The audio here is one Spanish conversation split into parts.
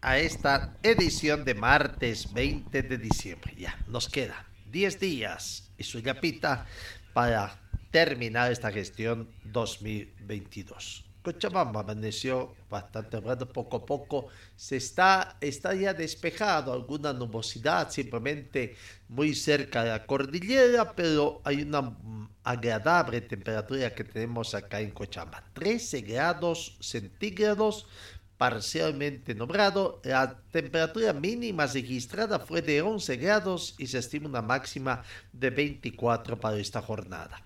a esta edición de martes 20 de diciembre. Ya, nos quedan 10 días y su yapita para terminar esta gestión 2022. Cochabamba amaneció bastante bueno, poco a poco se está, está ya despejado, alguna nubosidad simplemente muy cerca de la cordillera, pero hay una agradable temperatura que tenemos acá en Cochabamba, 13 grados centígrados, parcialmente nublado. La temperatura mínima registrada fue de 11 grados y se estima una máxima de 24 para esta jornada.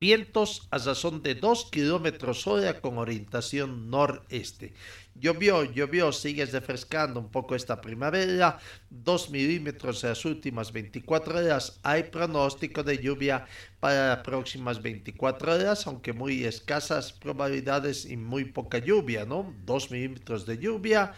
Vientos a razón de 2 kilómetros hora con orientación noreste. Llovió, llovió, sigue refrescando un poco esta primavera. 2 milímetros en las últimas 24 horas. Hay pronóstico de lluvia para las próximas 24 horas, aunque muy escasas probabilidades y muy poca lluvia, ¿no? 2 milímetros de lluvia.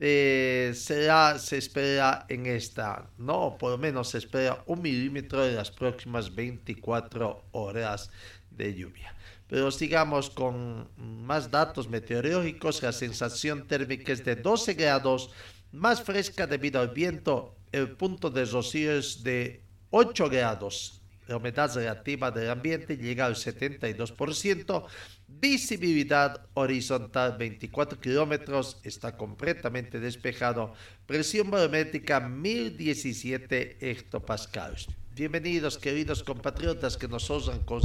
Eh, será, se espera en esta, no, por lo menos se espera un milímetro en las próximas 24 horas de lluvia. Pero sigamos con más datos meteorológicos. La sensación térmica es de 12 grados, más fresca debido al viento. El punto de rocío es de 8 grados. La humedad relativa del ambiente llega al 72%. Visibilidad horizontal 24 kilómetros. Está completamente despejado. Presión barométrica 1017 hectopascales. Bienvenidos, queridos compatriotas que nos osan con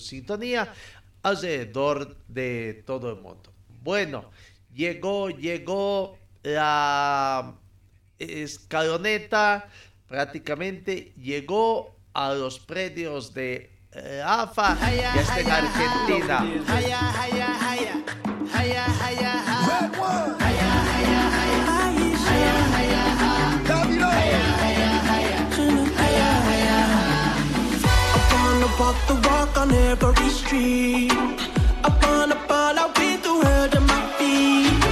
sintonía alrededor de todo el mundo. Bueno, llegó, llegó la escaloneta, prácticamente llegó a los predios de eh, AFA, en Argentina. The walk on every street. I wanna ball out with the world at my feet.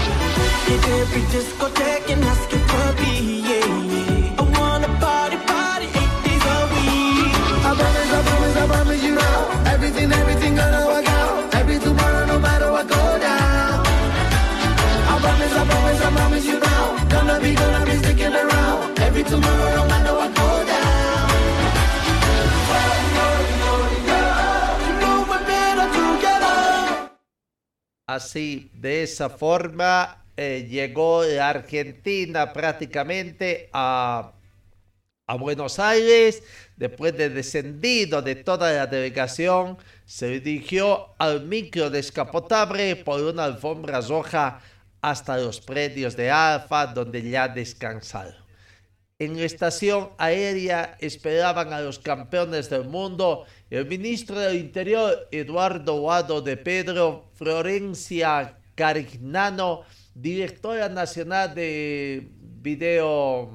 Hit every discotheque and ask it for me, yeah, yeah. I wanna party, party eight days a week. I promise, I promise, I promise you now. Everything, everything gonna work out. Every tomorrow, no matter what go down. I promise, I promise, I promise you now. Gonna be, gonna be sticking around. Every tomorrow, Así, de esa forma, eh, llegó la Argentina prácticamente a, a Buenos Aires. Después de descendido de toda la delegación, se dirigió al micro descapotable por una alfombra roja hasta los predios de Alfa, donde ya descansaron. En la estación aérea esperaban a los campeones del mundo el ministro del Interior Eduardo Guado de Pedro, Florencia Carignano, directora nacional de video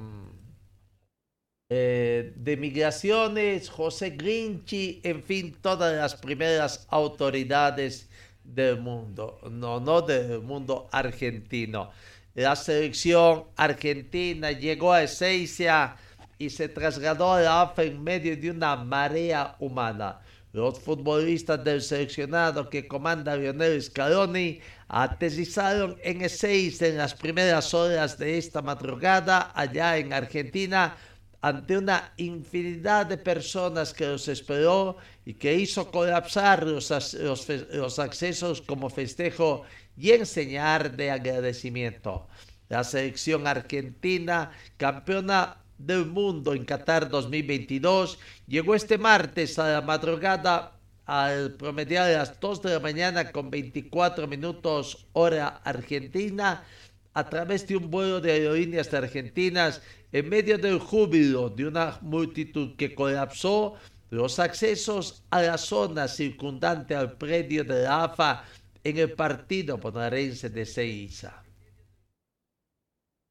eh, de migraciones, José Grinchi, en fin, todas las primeras autoridades del mundo, no, no del mundo argentino. La selección argentina llegó a Ezeiza y se trasladó a la AFA en medio de una marea humana. Los futbolistas del seleccionado que comanda Lionel Scaloni aterrizaron en Ezeiza en las primeras horas de esta madrugada allá en Argentina ante una infinidad de personas que los esperó y que hizo colapsar los, los los accesos como festejo y enseñar de agradecimiento. La selección argentina, campeona del mundo en Qatar 2022, llegó este martes a la madrugada al promediar a las 2 de la mañana con 24 minutos hora argentina a través de un vuelo de aerolíneas de argentinas en medio del júbilo de una multitud que colapsó los accesos a la zona circundante al predio de la AFA en el partido bonaerense de Seiza.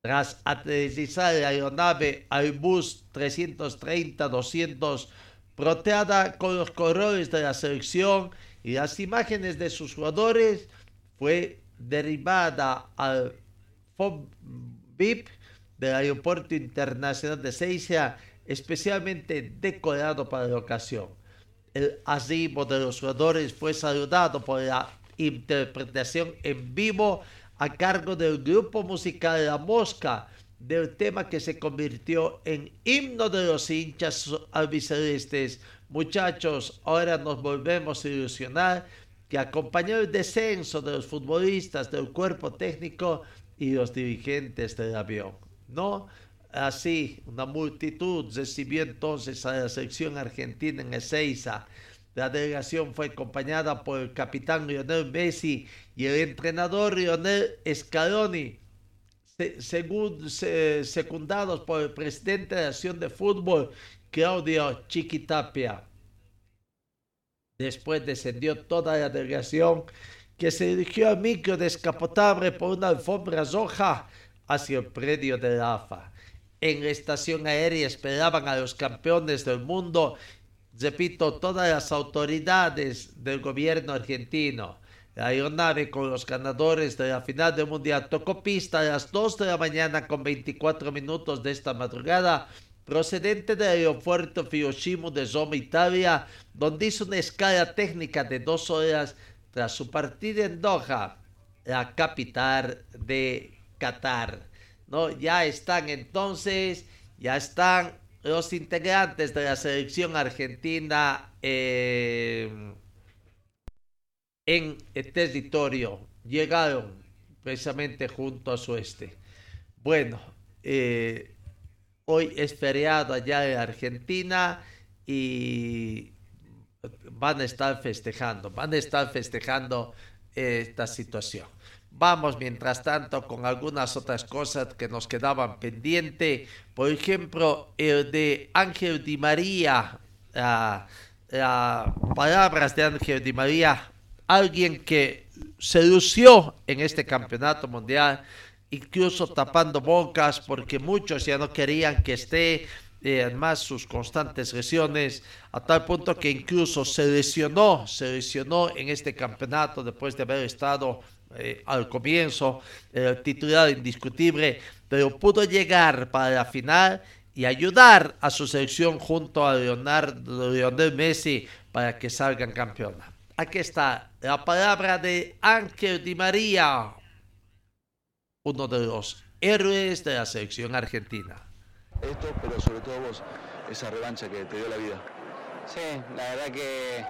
Tras aterrizar la aeronave Airbus 330-200 proteada con los colores de la selección y las imágenes de sus jugadores, fue derivada al FOB-VIP del Aeropuerto Internacional de Seiza, especialmente decorado para la ocasión. El arribo de los jugadores fue saludado por la interpretación en vivo a cargo del grupo musical La Mosca, del tema que se convirtió en himno de los hinchas albicelestes. Muchachos, ahora nos volvemos a ilusionar que acompañó el descenso de los futbolistas, del cuerpo técnico y los dirigentes del avión. ¿No? Así, una multitud recibió entonces a la selección argentina en Ezeiza. La delegación fue acompañada por el capitán Lionel Messi y el entrenador Lionel Scaloni, se- secundados por el presidente de la Acción de Fútbol, Claudio Chiquitapia. Después descendió toda la delegación que se dirigió al micro descapotable por una alfombra roja hacia el predio de la AFA. En la estación aérea esperaban a los campeones del mundo, repito, todas las autoridades del gobierno argentino. La aeronave con los ganadores de la final del mundial tocó pista a las 2 de la mañana con 24 minutos de esta madrugada procedente del aeropuerto Fiushima de Roma, Italia, donde hizo una escala técnica de dos horas tras su partida en Doha, la capital de Qatar. ¿No? Ya están entonces, ya están los integrantes de la selección argentina eh, en el territorio. Llegaron precisamente junto a su este. Bueno, eh, Hoy es feriado allá en Argentina y van a estar festejando, van a estar festejando esta situación. Vamos, mientras tanto, con algunas otras cosas que nos quedaban pendientes. Por ejemplo, el de Ángel Di María, ah, ah, palabras de Ángel Di María, alguien que se lució en este campeonato mundial, incluso tapando bocas porque muchos ya no querían que esté, eh, además sus constantes lesiones, a tal punto que incluso se lesionó, se lesionó en este campeonato después de haber estado eh, al comienzo, eh, titular indiscutible, pero pudo llegar para la final y ayudar a su selección junto a Leonardo, Lionel Messi para que salgan campeones. Aquí está la palabra de Ángel Di María, uno de los héroes de la selección argentina. Esto, pero sobre todo vos, esa revancha que te dio la vida. Sí, la verdad que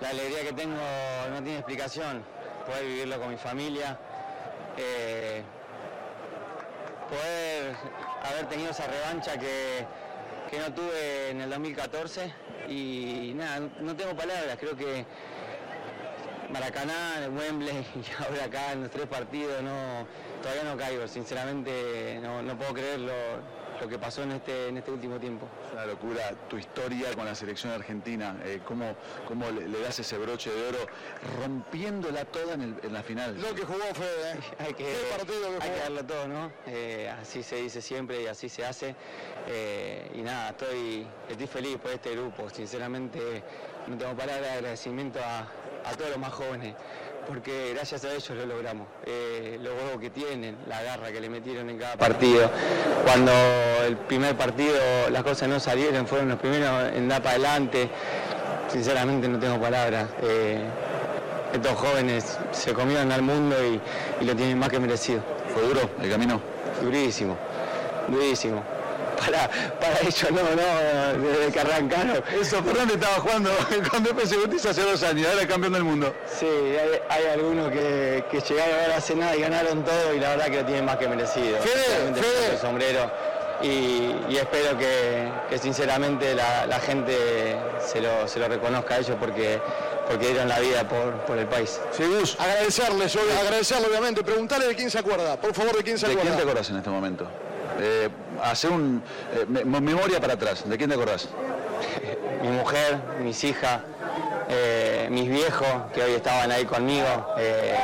la alegría que tengo no tiene explicación. Poder vivirlo con mi familia, eh, poder haber tenido esa revancha que, que no tuve en el 2014 y nada, no- tengo palabras, creo que Maracaná, Wembley y ahora acá en los tres partidos no, todavía no caigo, sinceramente no, no puedo creer lo, que pasó en este, en este último tiempo. Es una locura tu historia con la selección argentina, eh, cómo, cómo le, le das ese broche de oro, rompiéndola toda en, el- en la final. Lo que jugó Fede, ¿eh? hay que, Qué partido que hay que darlo todo, ¿no? Eh, así se dice siempre y así se hace. Eh, y nada, estoy, estoy feliz por este grupo. Sinceramente, no tengo palabras de agradecimiento a, a todos los más jóvenes, porque gracias a ellos lo logramos. Eh, los huevos que tienen, la garra que le metieron en cada partido. Cuando el primer partido las cosas no salieron, fueron los primeros en dar para adelante. Sinceramente, no tengo palabras. Eh, estos jóvenes se comieron al mundo y, y lo tienen más que merecido. ¿Fue duro el camino? Durísimo, durísimo. Para, para ellos, no, no, desde que arrancaron. Eso, Fernández estaba jugando con y Justicia hace dos años, ahora es campeón del mundo. Sí, hay, hay algunos que, que llegaron ahora hace nada y ganaron todo y la verdad que lo tienen más que merecido. Fede, el sombrero y, y espero que, que sinceramente la, la gente se lo, se lo reconozca a ellos porque, porque dieron la vida por, por el país. Sí, Gus, agradecerle, yo, agradecerle obviamente, preguntarle de quién se acuerda, por favor, de quién se ¿De acuerda. quién te acordás en este momento? Eh, hacer un eh, me- memoria para atrás. ¿De quién te acordás? mi mujer, mis hijas, eh, mis viejos que hoy estaban ahí conmigo, eh,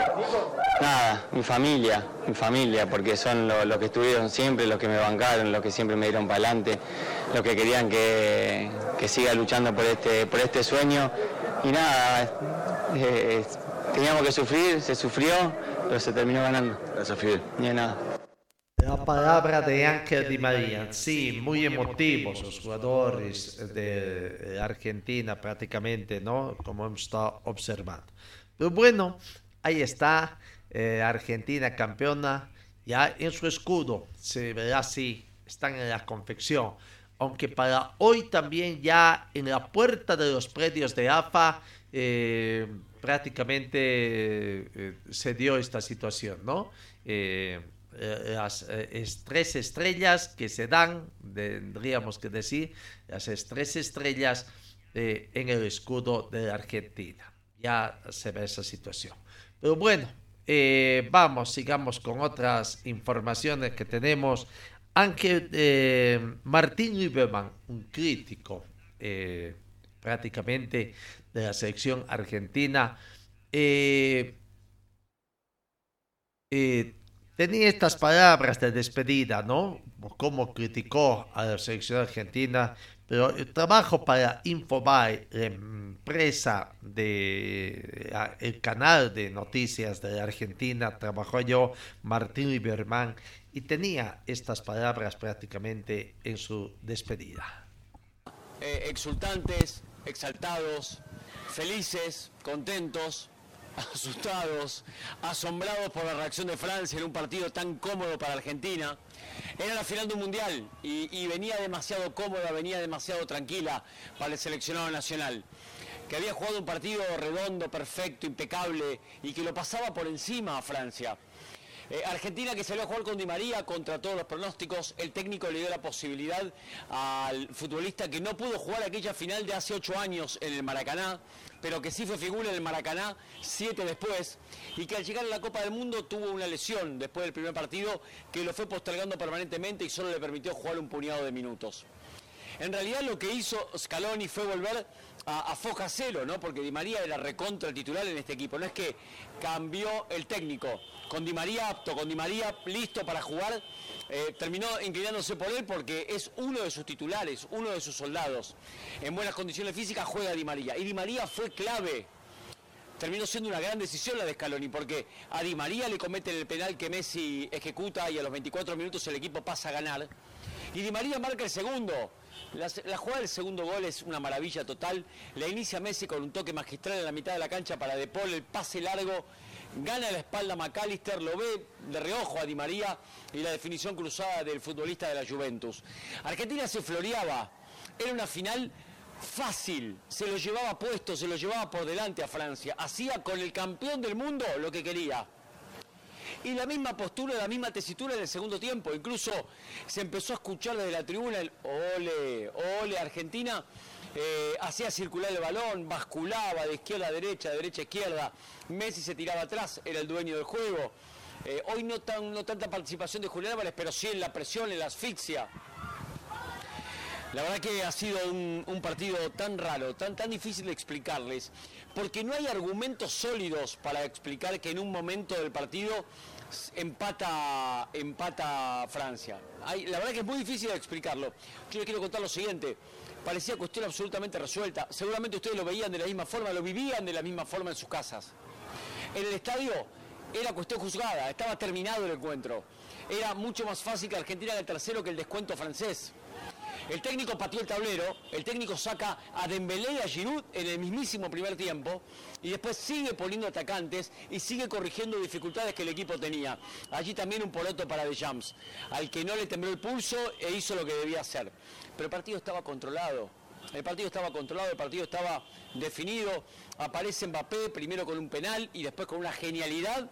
nada, mi familia, mi familia, porque son lo- los que estuvieron siempre, los que me bancaron, los que siempre me dieron para adelante, los que querían que, que siga luchando por este, por este sueño. Y nada, teníamos que sufrir, se sufrió, pero se terminó ganando. Gracias, Fidel. Ni nada. La palabra de Ángel Di María, sí, muy emotivos los jugadores de Argentina prácticamente, ¿no? Como hemos estado observando. Pero bueno, ahí está, eh, Argentina campeona, ya en su escudo, se verá así, están en la confección. Aunque para hoy también ya en la puerta de los predios de AFA eh, prácticamente eh, se dio esta situación, ¿no? Eh, eh, las eh, es- tres estrellas que se dan, tendríamos que decir, las es- tres estrellas eh, en el escudo de la Argentina. Ya se ve esa situación. Pero bueno, eh, vamos, sigamos con otras informaciones que tenemos. Ángel eh, Martín Lieberman, un crítico eh, prácticamente de la selección argentina, eh, eh, tenía estas palabras de despedida, ¿no? Cómo criticó a la selección argentina, pero el trabajo para Infobae, la empresa de el canal de noticias de la Argentina, trabajó yo, Martín Lieberman, y tenía estas palabras prácticamente en su despedida. eh, exultantes, exaltados, felices, contentos, asustados, asombrados por la reacción de Francia en un partido tan cómodo para Argentina. Era la final de un mundial y, venía demasiado cómoda, venía demasiado tranquila para el seleccionado nacional que había jugado un partido redondo, perfecto, impecable y que lo pasaba por encima a Francia. Eh, Argentina que salió a jugar con Di María contra todos los pronósticos, el técnico le dio la posibilidad al futbolista que no pudo jugar aquella final de hace ocho años en el Maracaná, pero que sí fue figura en el Maracaná siete después, y que al llegar a la Copa del Mundo tuvo una lesión después del primer partido que lo fue postergando permanentemente y solo le permitió jugar un puñado de minutos. En realidad lo que hizo Scaloni fue volver a, a foja cero, ¿no? Porque Di María era recontra titular en este equipo. No es que cambió el técnico. Con Di María apto, con Di María listo para jugar, eh, terminó inclinándose por él porque es uno de sus titulares, uno de sus soldados. En buenas condiciones físicas juega Di María. Y Di María fue clave terminó siendo una gran decisión la de Scaloni, porque a Di María le cometen el penal que Messi ejecuta y a los 24 minutos el equipo pasa a ganar. Y Di María marca el segundo. La, jugada del segundo gol es una maravilla total. La inicia Messi con un toque magistral en la mitad de la cancha para De el pase largo. Gana la espalda McAllister, lo ve de reojo a Di María y la definición cruzada del futbolista de la Juventus. Argentina se floreaba. Era una final fácil, se lo llevaba puesto, se lo llevaba por delante a Francia, hacía con el campeón del mundo lo que quería. Y la misma postura, la misma tesitura en el segundo tiempo, incluso se empezó a escuchar desde la tribuna el ole, ole Argentina, eh, hacía circular el balón, basculaba de izquierda a derecha, de derecha a izquierda, Messi se tiraba atrás, era el dueño del juego. Eh, hoy no, tan, no tanta participación de Julián Álvarez, pero sí en la presión, en la asfixia. La verdad que ha sido un, partido tan raro, tan, tan difícil de explicarles, porque no hay argumentos sólidos para explicar que en un momento del partido empata, empata Francia. La verdad que es muy difícil de explicarlo. Yo les quiero contar lo siguiente. Parecía cuestión absolutamente resuelta. Seguramente ustedes lo veían de la misma forma, lo vivían de la misma forma en sus casas. En el estadio era cuestión juzgada, estaba terminado el encuentro. Era mucho más fácil que Argentina en el tercero que el descuento francés. El técnico pateó el tablero, el técnico saca a Dembélé y a Giroud en el mismísimo primer tiempo y después sigue poniendo atacantes y sigue corrigiendo dificultades que el equipo tenía. Allí también un poroto para De Jams, al que no le tembló el pulso e hizo lo que debía hacer. Pero el partido estaba controlado. El partido estaba controlado, el partido estaba definido. Aparece Mbappé primero con un penal y después con una genialidad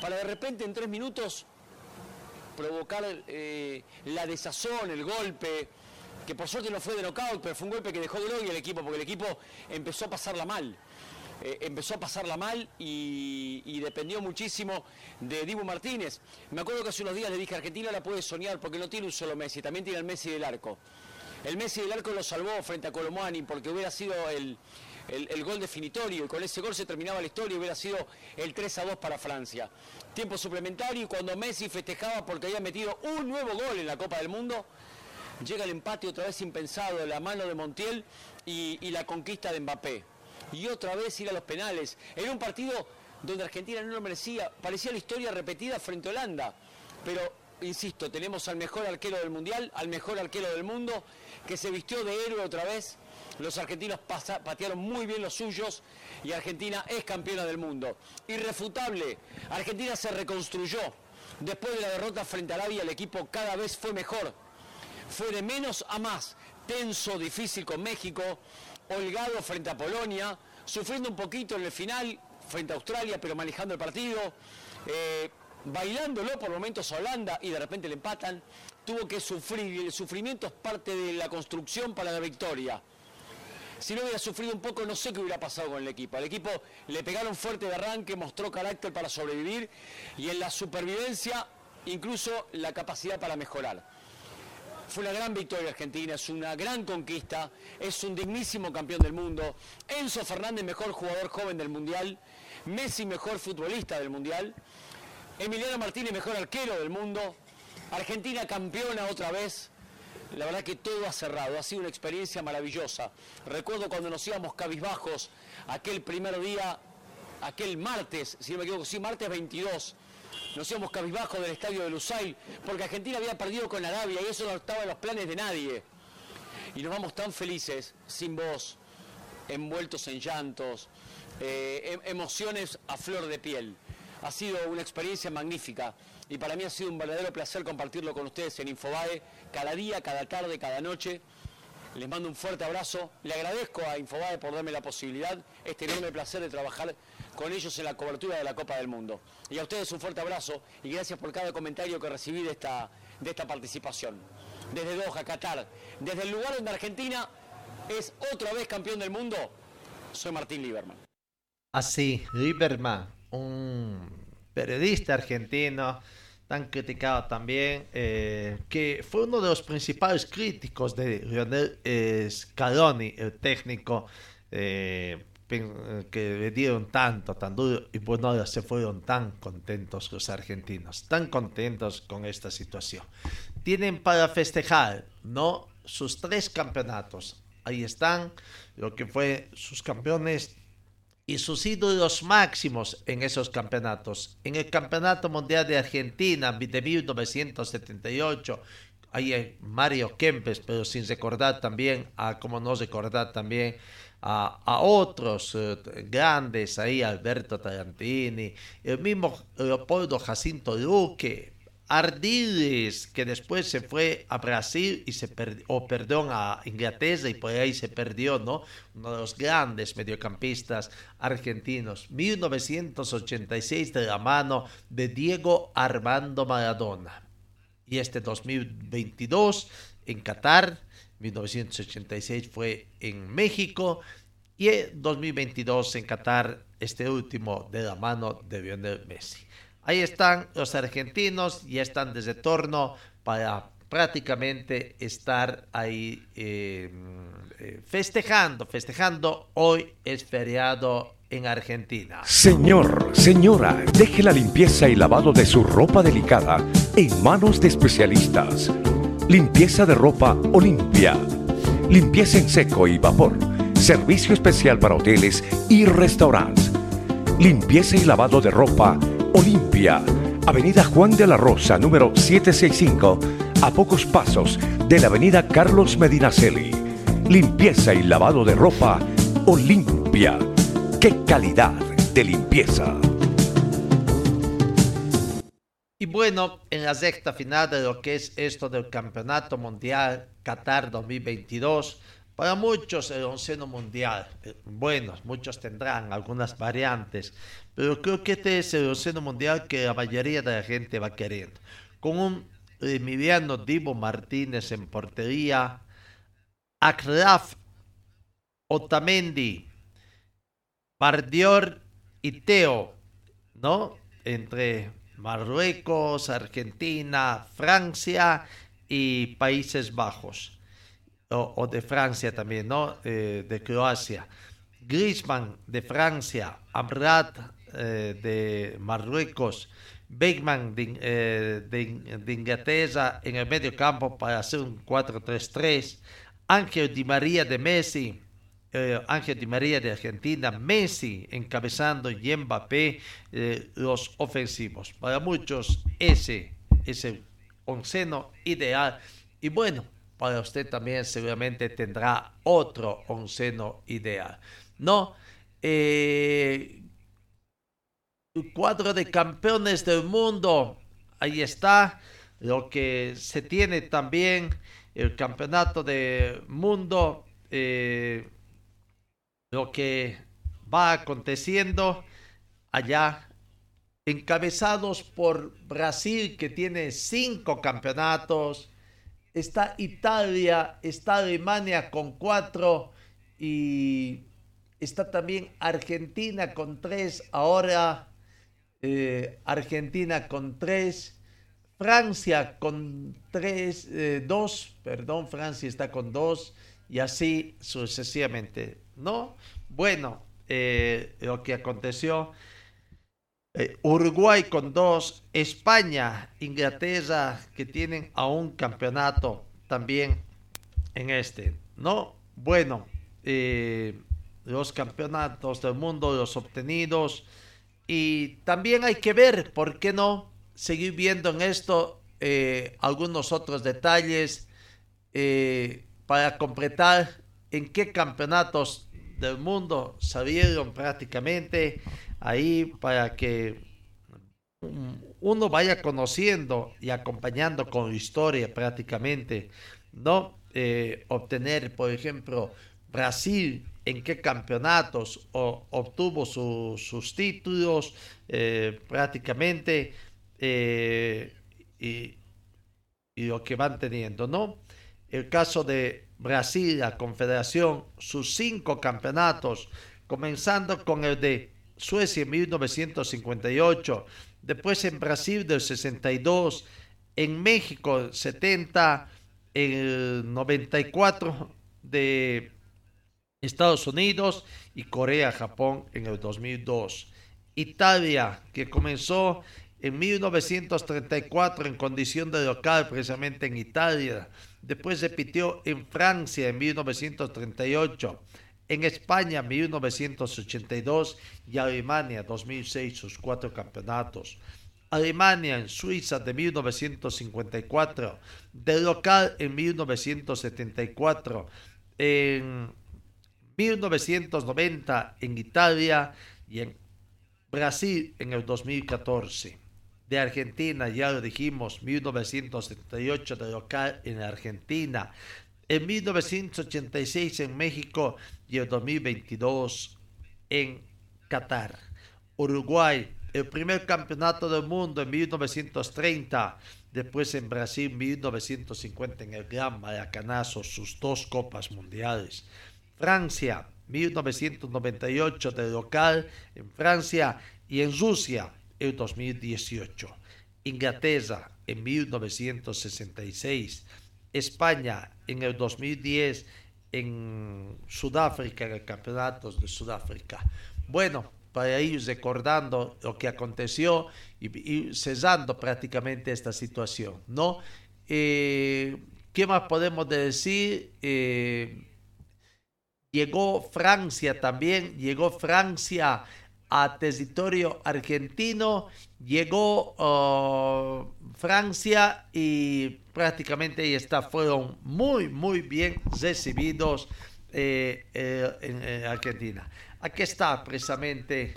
para de repente en tres minutos provocar eh, la desazón, el golpe, que por suerte no fue de knockout, pero fue un golpe que dejó de y el equipo, porque el equipo empezó a pasarla mal. Eh, empezó a pasarla mal y, y, dependió muchísimo de Dibu Martínez. Me acuerdo que hace unos días le dije, Argentina la puede soñar porque no tiene un solo Messi, también tiene el Messi del arco. El Messi del arco lo salvó frente a Colomani porque hubiera sido el, el, gol definitorio y con ese gol se terminaba la historia y hubiera sido el 3 a 2 para Francia. Tiempo suplementario y cuando Messi festejaba porque había metido un nuevo gol en la Copa del Mundo, llega el empate otra vez impensado, la mano de Montiel y, y la conquista de Mbappé. Y otra vez ir a los penales. Era un partido donde Argentina no lo merecía, parecía la historia repetida frente a Holanda, pero insisto, tenemos al mejor arquero del mundial, al mejor arquero del mundo, que se vistió de héroe otra vez. Los argentinos patearon muy bien los suyos y Argentina es campeona del mundo. Irrefutable, Argentina se reconstruyó. Después de la derrota frente a Arabia, el equipo cada vez fue mejor. Fue de menos a más, tenso, difícil con México, holgado frente a Polonia, sufriendo un poquito en el final frente a Australia, pero manejando el partido. Eh, bailándolo por momentos a Holanda y de repente le empatan, tuvo que sufrir y el sufrimiento es parte de la construcción para la victoria. Si no hubiera sufrido un poco, no sé qué hubiera pasado con el equipo. Al equipo le pegaron fuerte de arranque, mostró carácter para sobrevivir y en la supervivencia incluso la capacidad para mejorar. Fue una gran victoria argentina, es una gran conquista, es un dignísimo campeón del mundo. Enzo Fernández, mejor jugador joven del Mundial. Messi, mejor futbolista del Mundial. Emiliano Martínez, mejor arquero del mundo. Argentina campeona otra vez. La verdad que todo ha cerrado, ha sido una experiencia maravillosa. Recuerdo cuando nos íbamos cabizbajos aquel primer día, aquel martes, si no me equivoco, sí, martes 22. Nos íbamos cabizbajos del estadio de Lusail, porque Argentina había perdido con Arabia y eso no estaba en los planes de nadie. Y nos vamos tan felices, sin voz, envueltos en llantos, eh, em, emociones a flor de piel. Ha sido una experiencia magnífica y para mí ha sido un verdadero placer compartirlo con ustedes en Infobae, cada día, cada tarde, cada noche. Les mando un fuerte abrazo. Le agradezco a Infobae por darme la posibilidad, este enorme placer de trabajar con ellos en la cobertura de la Copa del Mundo. Y a ustedes un fuerte abrazo y gracias por cada comentario que recibí de esta, de esta participación. Desde Doha, Qatar, desde el lugar donde Argentina es otra vez campeón del mundo, soy Martín Lieberman. Así, Lieberman, un periodista argentino tan criticado también, eh, que fue uno de los principales críticos de Lionel Scaloni, el técnico eh, que le dieron tanto, tan duro, y bueno, ahora se fueron tan contentos los argentinos, tan contentos con esta situación. Tienen para festejar, ¿no? Sus tres campeonatos. Ahí están, lo que fue sus campeones y sus ídolos máximos en esos campeonatos. En el Campeonato Mundial de Argentina de 1978, hay Mario Kempes, pero sin recordar también, a, como no recordar también a, a otros eh, grandes, ahí Alberto Tarantini, el mismo Leopoldo Jacinto Luque, Ardiles, que después se fue a Brasil y se perdió, o a Inglaterra y por ahí se perdió, ¿no? Uno de los grandes mediocampistas argentinos. 1986 de la mano de Diego Armando Maradona. Y este 2022 en Qatar, 1986 fue en México y en 2022 en Qatar, este último de la mano de Lionel Messi. Ahí están los argentinos, y están desde torno para prácticamente estar ahí eh, eh, festejando, festejando. Hoy es feriado en Argentina. Señor, señora, deje la limpieza y lavado de su ropa delicada en manos de especialistas. Limpieza de ropa Olimpia. Limpieza en seco y vapor. Servicio especial para hoteles y restaurantes. Limpieza y lavado de ropa Olimpia, Avenida Juan de la Rosa, número 765, a pocos pasos de la avenida Carlos Medinaceli. Limpieza y lavado de ropa Olimpia. ¡Qué calidad de limpieza! Y bueno, en la sexta final de lo que es esto del Campeonato Mundial Qatar 2022, para muchos el onceno mundial, eh, bueno, muchos tendrán algunas variantes, pero creo que este es el onceno mundial que la mayoría de la gente va queriendo. Con un Emiliano Divo Martínez en portería, Akraf Otamendi, Bardior y Teo, ¿no? Entre Marruecos, Argentina, Francia y Países Bajos. O, de Francia también, ¿no? Eh, de Croacia. Griezmann de Francia, Amrat eh, de Marruecos, Beckman eh, de, de, Inglaterra en el medio campo para hacer un 4-3-3, Ángel Di María de Messi, eh, Ángel Di María de Argentina, Messi encabezando y Mbappé los ofensivos. Para muchos ese es el onceno ideal. Y bueno, para usted también seguramente tendrá otro onceno ideal. No, eh, cuadro de campeones del mundo. Ahí está lo que se tiene también el campeonato del mundo. Eh, lo que va aconteciendo allá, encabezados por Brasil, que tiene cinco campeonatos. Está Italia, está Alemania con cuatro y está también Argentina con tres. Ahora eh, Argentina con tres, Francia con tres, eh, dos, perdón, Francia está con dos y así sucesivamente, ¿no? Bueno, eh, lo que aconteció, Uruguay con dos, España, Inglaterra, que tienen a un campeonato también en este, ¿no? Bueno, los campeonatos del mundo, los obtenidos, y también hay que ver, ¿por qué no? Seguir viendo en esto eh, algunos otros detalles eh, para completar en qué campeonatos del mundo salieron prácticamente ahí para que uno vaya conociendo y acompañando con historia prácticamente, ¿no? Eh, obtener, por ejemplo, Brasil en qué campeonatos obtuvo sus títulos eh, prácticamente eh, y, lo que van teniendo, ¿no? El caso de Brasil, la Confederación, sus cinco campeonatos, comenzando con el de Suecia en 1958, después en Brasil del 62, en México 70, el 94 de Estados Unidos y Corea-Japón en el 2002. Italia, que comenzó en 1934 en condición de local, precisamente en Italia. Después repitió en Francia en 1938, en España en 1982 y Alemania 2006 sus cuatro campeonatos. Alemania en Suiza de 1954, de local en 1974, en 1990 en Italia y en Brasil en el 2014. De Argentina, ya lo dijimos, 1978 de local en Argentina. En 1986 en México y el 2022 en Qatar. Uruguay, el primer campeonato del mundo en 1930. Después en Brasil 1950 en el Gran Maracanazo, sus dos copas mundiales. Francia, 1998 de local en Francia y en Rusia el 2018. Inglaterra en 1966. España en el 2010 en Sudáfrica, en el campeonato de Sudáfrica. Bueno, para ir recordando lo que aconteció y, cesando prácticamente esta situación, ¿no? Eh, ¿Qué más podemos decir? Eh, llegó Francia también, llegó Francia a territorio argentino, llegó uh, Francia y prácticamente está, fueron muy, muy bien recibidos eh, eh, en, en Argentina. Aquí está precisamente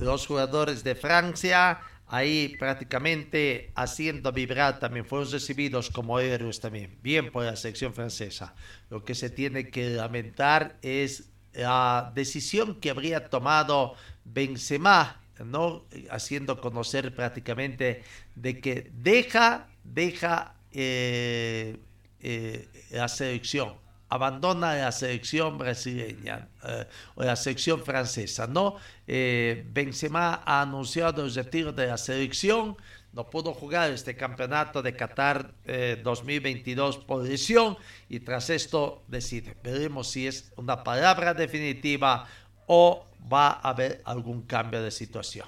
los jugadores de Francia ahí prácticamente haciendo vibrar también. Fueron recibidos como héroes también bien por la selección francesa. Lo que se tiene que lamentar es la decisión que habría tomado Benzema no haciendo conocer prácticamente de que deja deja eh, eh, la selección abandona la selección brasileña eh, o la selección francesa, ¿no? Eh, Benzema ha anunciado el retiro de la selección, no pudo jugar este campeonato de Qatar eh, 2022 por lesión y tras esto decide. Veremos si es una palabra definitiva o va a haber algún cambio de situación.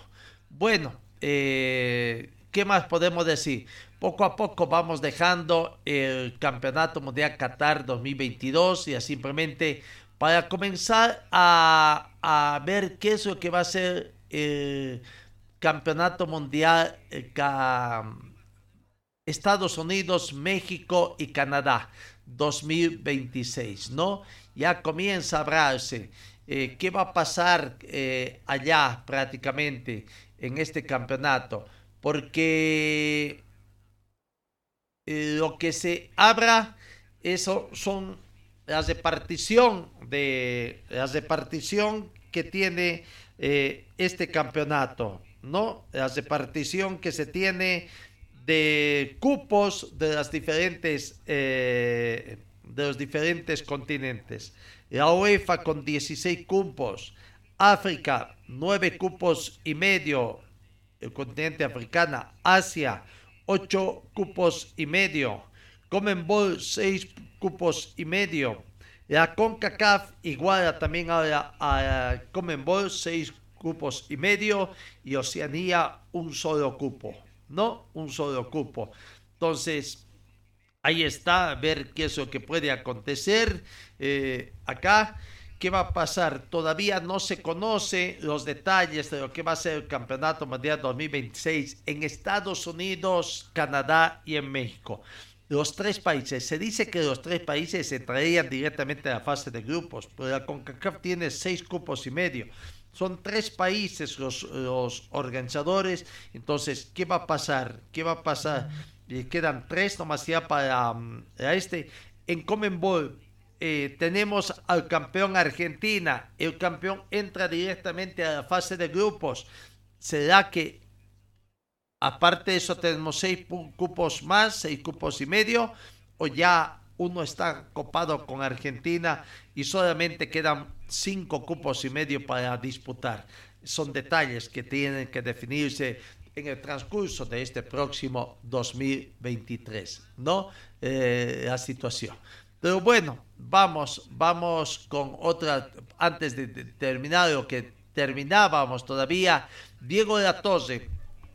Bueno, eh, ¿qué más podemos decir? Poco a poco vamos dejando el Campeonato Mundial Qatar 2022 y simplemente para comenzar a, a, ver qué es lo que va a ser el Campeonato Mundial eh, Estados Unidos, México y Canadá 2026, ¿no? Ya comienza a hablarse eh, qué va a pasar eh, allá prácticamente en este campeonato, porque lo que se abra, eso son las repartición de las repartición que tiene eh, este campeonato, ¿no? La repartición que se tiene de cupos de las diferentes eh, de los diferentes continentes. La UEFA con 16 cupos, África 9 cupos y medio, el continente africano, Asia 8 cupos y medio. Comenbol 6 cupos y medio. La CONCACAF iguala también a la, a Comenbol 6 cupos y medio. Y Oceanía un solo cupo. ¿No? Un solo cupo. Entonces, ahí está, a ver qué es lo que puede acontecer eh, acá. ¿Qué va a pasar? Todavía no se conoce los detalles de lo que va a ser el Campeonato Mundial 2026 en Estados Unidos, Canadá y en México. Los tres países, se dice que los tres países entrarían directamente a la fase de grupos, pero la CONCACAF tiene seis cupos y medio. Son tres países los, los organizadores. Entonces, ¿qué va a pasar? ¿Qué va a pasar? Eh, quedan tres nomás ya para um, este. En Comenbol eh, tenemos al campeón Argentina. El campeón entra directamente a la fase de grupos. ¿Será que aparte de eso tenemos seis cupos más, seis cupos y medio? ¿O ya uno está copado con Argentina y solamente quedan cinco cupos y medio para disputar? Son detalles que tienen que definirse en el transcurso de este próximo 2023, ¿no? Eh, la situación. Pero bueno, vamos, vamos con otra, antes de, terminar lo que terminábamos todavía, Diego de la Torre,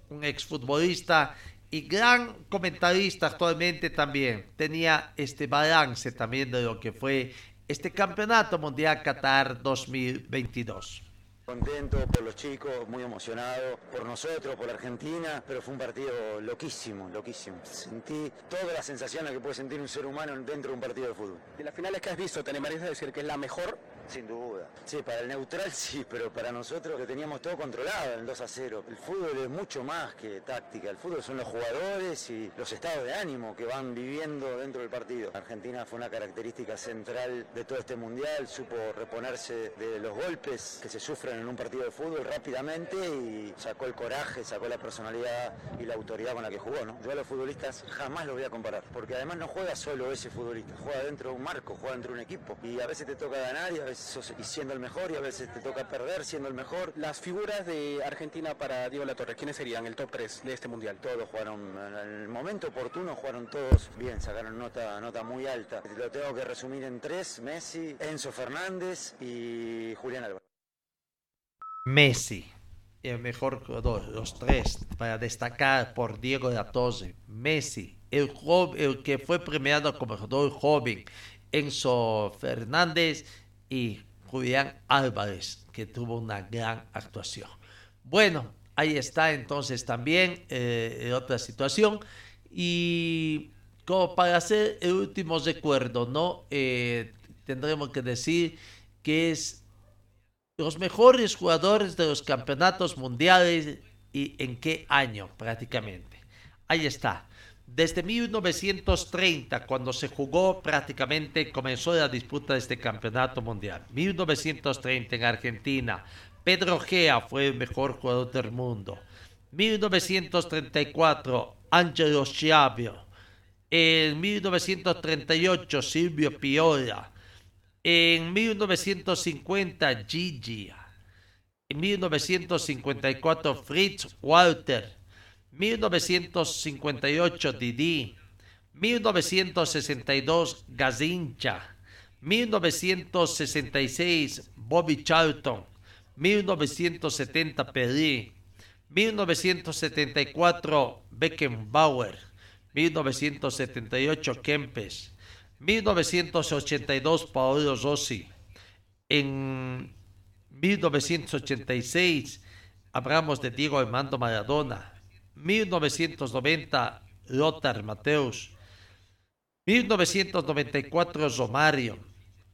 un exfutbolista y gran comentarista actualmente también, tenía este balance también de lo que fue este Campeonato Mundial Qatar 2022. Contento por los chicos, muy emocionado, por nosotros, por Argentina, pero fue un partido loquísimo, loquísimo. Sentí todas las sensaciones que puede sentir un ser humano dentro de un partido de fútbol. De las finales que has visto, ¿te animarías a decir que es la mejor? Sin duda. Sí, para el neutral sí, pero para nosotros que teníamos todo controlado en el 2 a 0. El fútbol es mucho más que táctica. El fútbol son los jugadores y los estados de ánimo que van viviendo dentro del partido. Argentina fue una característica central de todo este mundial. Supo reponerse de los golpes que se sufren en un partido de fútbol rápidamente y sacó el coraje, sacó la personalidad y la autoridad con la que jugó. ¿no? Yo a los futbolistas jamás los voy a comparar, porque además no juega solo ese futbolista, juega dentro de un marco, juega dentro de un equipo. Y a veces te toca ganar y a veces sos y siendo el mejor y a veces te toca perder siendo el mejor. Las figuras de Argentina para Diego La Torre, ¿quiénes serían el top 3 de este mundial? Todos jugaron, en el momento oportuno jugaron todos bien, sacaron nota, nota muy alta. Lo tengo que resumir en tres, Messi, Enzo Fernández y Julián Álvarez. Messi, el mejor jugador, los tres, para destacar por Diego de la Torre, Messi, el, joven, el que fue premiado como jugador joven, Enzo Fernández y Julián Álvarez, que tuvo una gran actuación. Bueno, ahí está entonces también eh, otra situación. Y como para hacer el último recuerdo, ¿no? Eh, tendremos que decir que es los mejores jugadores de los campeonatos mundiales y en qué año prácticamente. Ahí está. Desde 1930, cuando se jugó prácticamente, comenzó la disputa de este campeonato mundial. 1930 en Argentina, Pedro Gea fue el mejor jugador del mundo. 1934, Angelo Schiavio. En 1938, Silvio Piola. En 1950, Gigi. En 1954, Fritz Walter. 1958 Didi, 1962 Gazincha, 1966 Bobby Charlton, 1970 Pelé, 1974 Beckenbauer, 1978 Kempes, 1982 Paolo Rossi, en 1986 hablamos de Diego Armando Maradona, 1990 Lothar Mateus, 1994 Romario,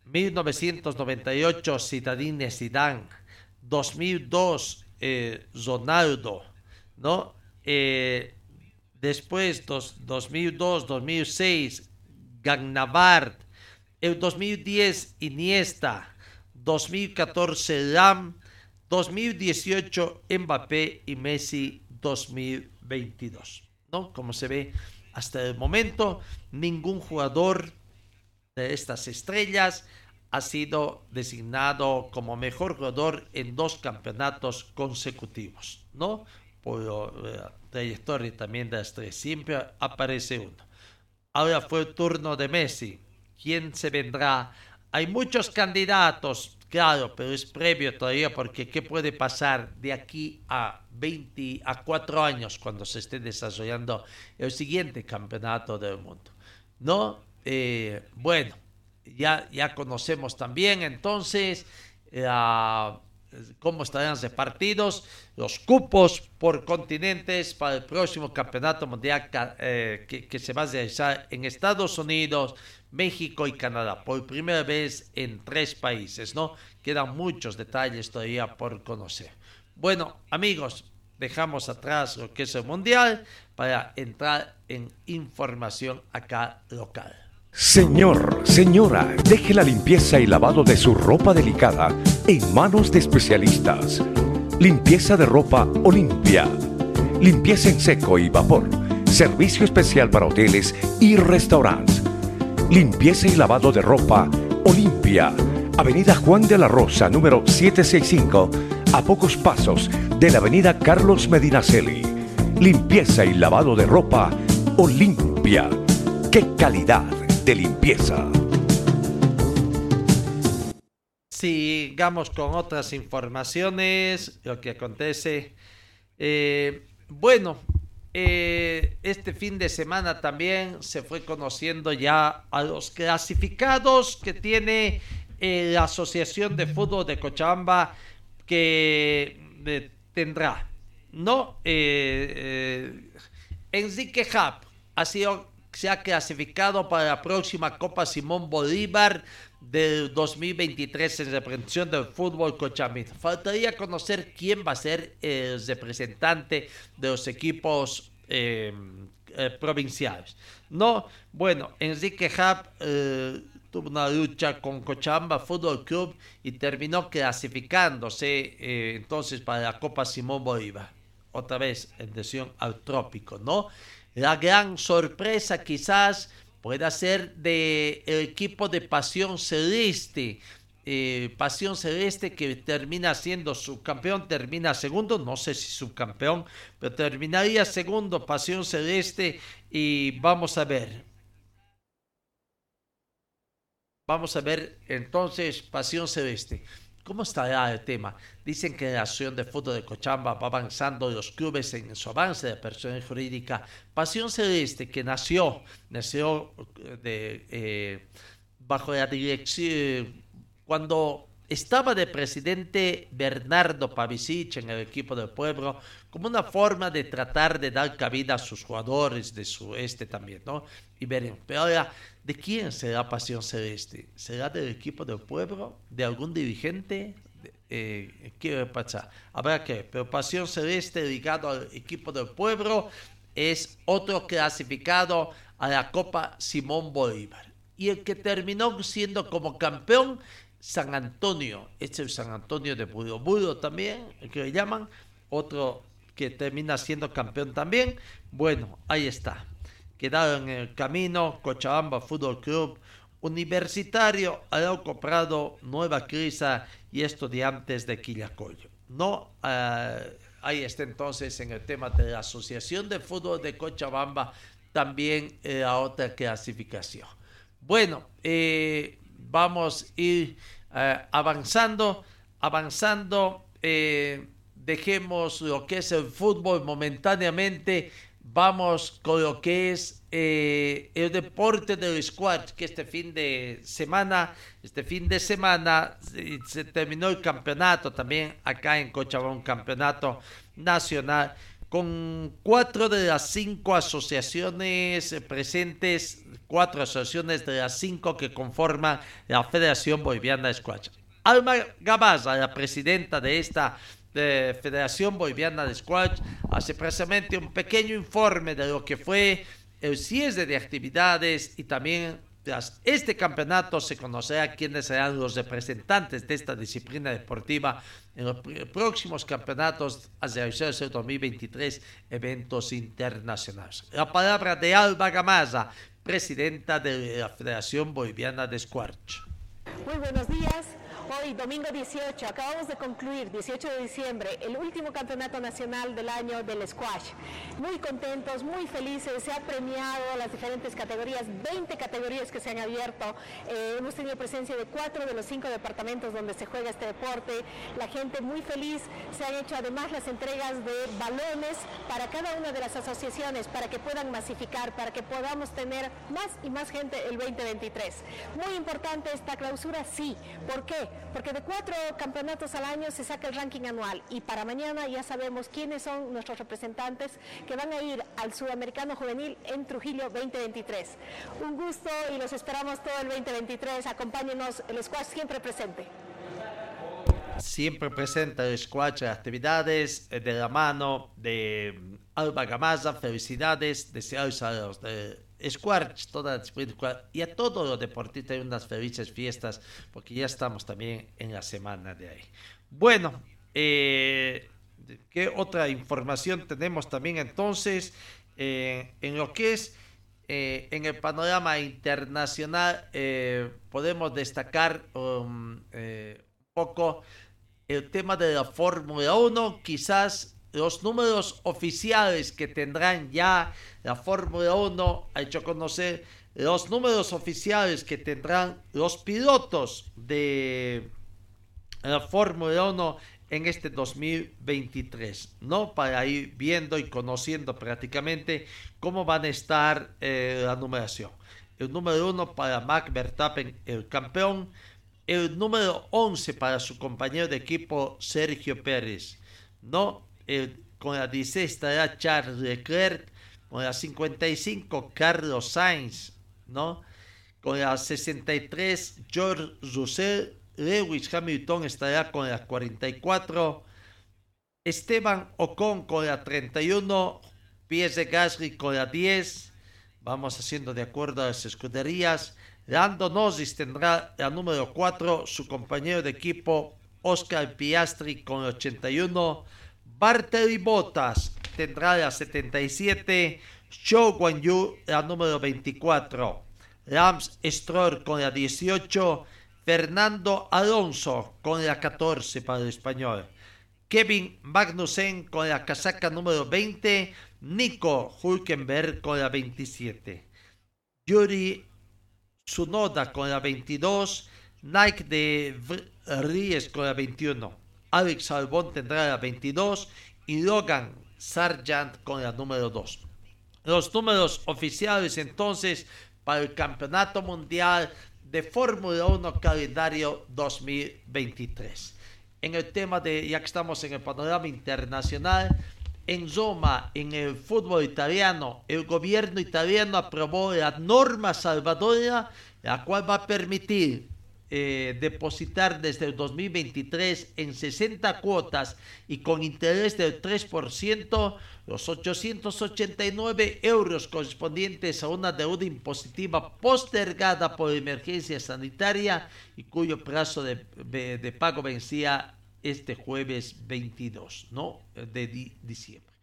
1998 Citadine Zidane, 2002 eh, Ronaldo, ¿no? Eh, después dos, 2002, 2006 Gagnavard, el 2010 Iniesta, 2014 Lam, 2018 Mbappé y Messi 2022. ¿no? Como se ve hasta el momento, ningún jugador de estas estrellas ha sido designado como mejor jugador en dos campeonatos consecutivos, ¿no? Por la trayectoria también de las tres, siempre aparece uno. Ahora fue el turno de Messi. ¿Quién se vendrá? Hay muchos candidatos, claro, pero es previo todavía porque ¿qué puede pasar de aquí a 20, a 4 años cuando se esté desarrollando el siguiente campeonato del mundo? ¿No? Eh, bueno, ya, ya conocemos también entonces la cómo estarán repartidos los cupos por continentes para el próximo campeonato mundial eh, que, que, se va a realizar en Estados Unidos, México y Canadá, por primera vez en tres países, ¿no? Quedan muchos detalles todavía por conocer. Bueno, amigos, dejamos atrás lo que es mundial para entrar en información acá local. Señor, señora, deje la limpieza y lavado de su ropa delicada en manos de especialistas. Limpieza de ropa Olimpia. Limpieza en seco y vapor. Servicio especial para hoteles y restaurantes. Limpieza y lavado de ropa Olimpia. Avenida Juan de la Rosa, número 765, a pocos pasos de la Avenida Carlos Medinaceli. limpieza y lavado de ropa Olimpia. ¡Qué calidad de limpieza! Sigamos con otras informaciones, lo que acontece. Eh, bueno, eh, este fin de semana también se fue conociendo ya a los clasificados que tiene eh, la Asociación de Fútbol de Cochabamba que tendrá, ¿no? Enrique Hub ha sido, se ha clasificado para la próxima Copa Simón Bolívar del 2023 en representación del fútbol cochabambino. Faltaría conocer quién va a ser el representante de los equipos eh, eh, provinciales. No, bueno, Enrique Hub eh, tuvo una lucha con Cochabamba Fútbol Club y terminó clasificándose entonces para la Copa Simón Bolívar otra vez en decisión al trópico, ¿no? La gran sorpresa quizás pueda ser del el equipo de Pasión Celeste. Eh, Pasión Celeste que termina siendo subcampeón, termina segundo, no sé si subcampeón, pero terminaría segundo Pasión Celeste y vamos a ver. Vamos a ver entonces Pasión Celeste. ¿Cómo estará el tema? Dicen que la Asociación de Fútbol de Cochamba va avanzando los clubes en su avance de persona jurídica. Pasión Celeste, que nació, nació de, eh, bajo la dirección, cuando estaba de presidente Bernardo Pavicic en el equipo del pueblo, como una forma de tratar de dar cabida a sus jugadores de su este también, ¿no? Y pero ahora ¿De quién será Pasión Celeste? ¿Será del equipo del pueblo? ¿De algún dirigente? Eh, ¿Qué pasar? Habrá que, pero Pasión Celeste ligado al equipo del pueblo es otro clasificado a la Copa Simón Bolívar. Y el que terminó siendo como campeón, San Antonio. Este es San Antonio de Budo también, el que le llaman. Otro que termina siendo campeón también. Bueno, ahí está quedaron en el camino Cochabamba Fútbol Club, Universitario, Arauco Prado, Nueva Crisa y Estudiantes de Quillacollo. No, eh, ahí está entonces en el tema de la Asociación de Fútbol de Cochabamba, también eh, la otra clasificación. Bueno, eh, vamos a ir avanzando, avanzando, dejemos lo que es el fútbol momentáneamente vamos con lo que es eh, el deporte del squash, que este fin de semana, este fin de semana se, terminó el campeonato también acá en Cochabamba, un campeonato nacional con cuatro de las cinco asociaciones presentes, cuatro asociaciones de las cinco que conforman la Federación Boliviana de Squash. Alma Gabaza, la presidenta de esta de Federación Boliviana de Squash hace precisamente un pequeño informe de lo que fue el cierre de actividades y también tras este campeonato se conocerá quiénes serán los representantes de esta disciplina deportiva en los próximos campeonatos a realizarse en 2023 eventos internacionales. La palabra de Alba Gamaza, presidenta de la Federación Boliviana de Squash. Muy buenos días. Hoy, domingo 18, acabamos de concluir, 18 de diciembre, el último campeonato nacional del año del squash. Muy contentos, muy felices, se ha premiado las diferentes categorías, 20 categorías que se han abierto. Eh, hemos tenido presencia de cuatro de los cinco departamentos donde se juega este deporte. La gente muy feliz, se han hecho además las entregas de balones para cada una de las asociaciones, para que puedan masificar, para que podamos tener más y más gente el 2023. Muy importante esta clausura, sí. ¿Por qué? Porque de cuatro campeonatos al año se saca el ranking anual y para mañana ya sabemos quiénes son nuestros representantes que van a ir al Sudamericano Juvenil en Trujillo 2023. Un gusto y los esperamos todo el 2023. Acompáñenos, el squash siempre presente. Siempre presente el squash actividades eh, de la mano de Alba Gamaza. Felicidades, deseados a los de Squash, toda y a todos los deportistas unas felices fiestas, porque ya estamos también en la semana de ahí. Bueno, eh, ¿qué otra información tenemos también entonces eh, en lo que es eh, en el panorama internacional? podemos destacar um, un poco el tema de la Fórmula 1, quizás los números oficiales que tendrán ya la Fórmula 1 ha hecho conocer los números oficiales que tendrán los pilotos de la Fórmula 1 en este 2023, ¿no? Para ir viendo y conociendo prácticamente cómo van a estar eh, la numeración. El número 1 para Max Verstappen, el campeón. El número 11 para su compañero de equipo Sergio Pérez, ¿no? Con la 16 estará Charles Leclerc, con la 55 Carlos Sainz, ¿no? Con la 63 George Russell, Lewis Hamilton estará con la 44, Esteban Ocon con la 31, Pierre Gasly con la 10, vamos haciendo de acuerdo a las escuderías, Lando Norris tendrá la número 4, su compañero de equipo Oscar Piastri con la 81, Bartoli Bottas tendrá la 77, Zhou Guanyu la número 24, Lance Stroll con la 18, Fernando Alonso con la 14 para el español, Kevin Magnussen con la casaca número 20, Nico Hulkenberg con la 27, Yuri Tsunoda con la 22, Nike de Ries con la 21, Alex Albon tendrá la 22 y Logan Sargent con la número 2. Los números oficiales entonces para el Campeonato Mundial de Fórmula 1 calendario 2023. En el tema de, ya que estamos en el panorama internacional, en Roma, en el fútbol italiano, el gobierno italiano aprobó la norma salvadora, la cual va a permitir eh, depositar desde el 2023 en 60 cuotas y con interés del 3% los 889 euros correspondientes a una deuda impositiva postergada por emergencia sanitaria y cuyo plazo de, pago vencía este jueves 22 ¿no? de diciembre.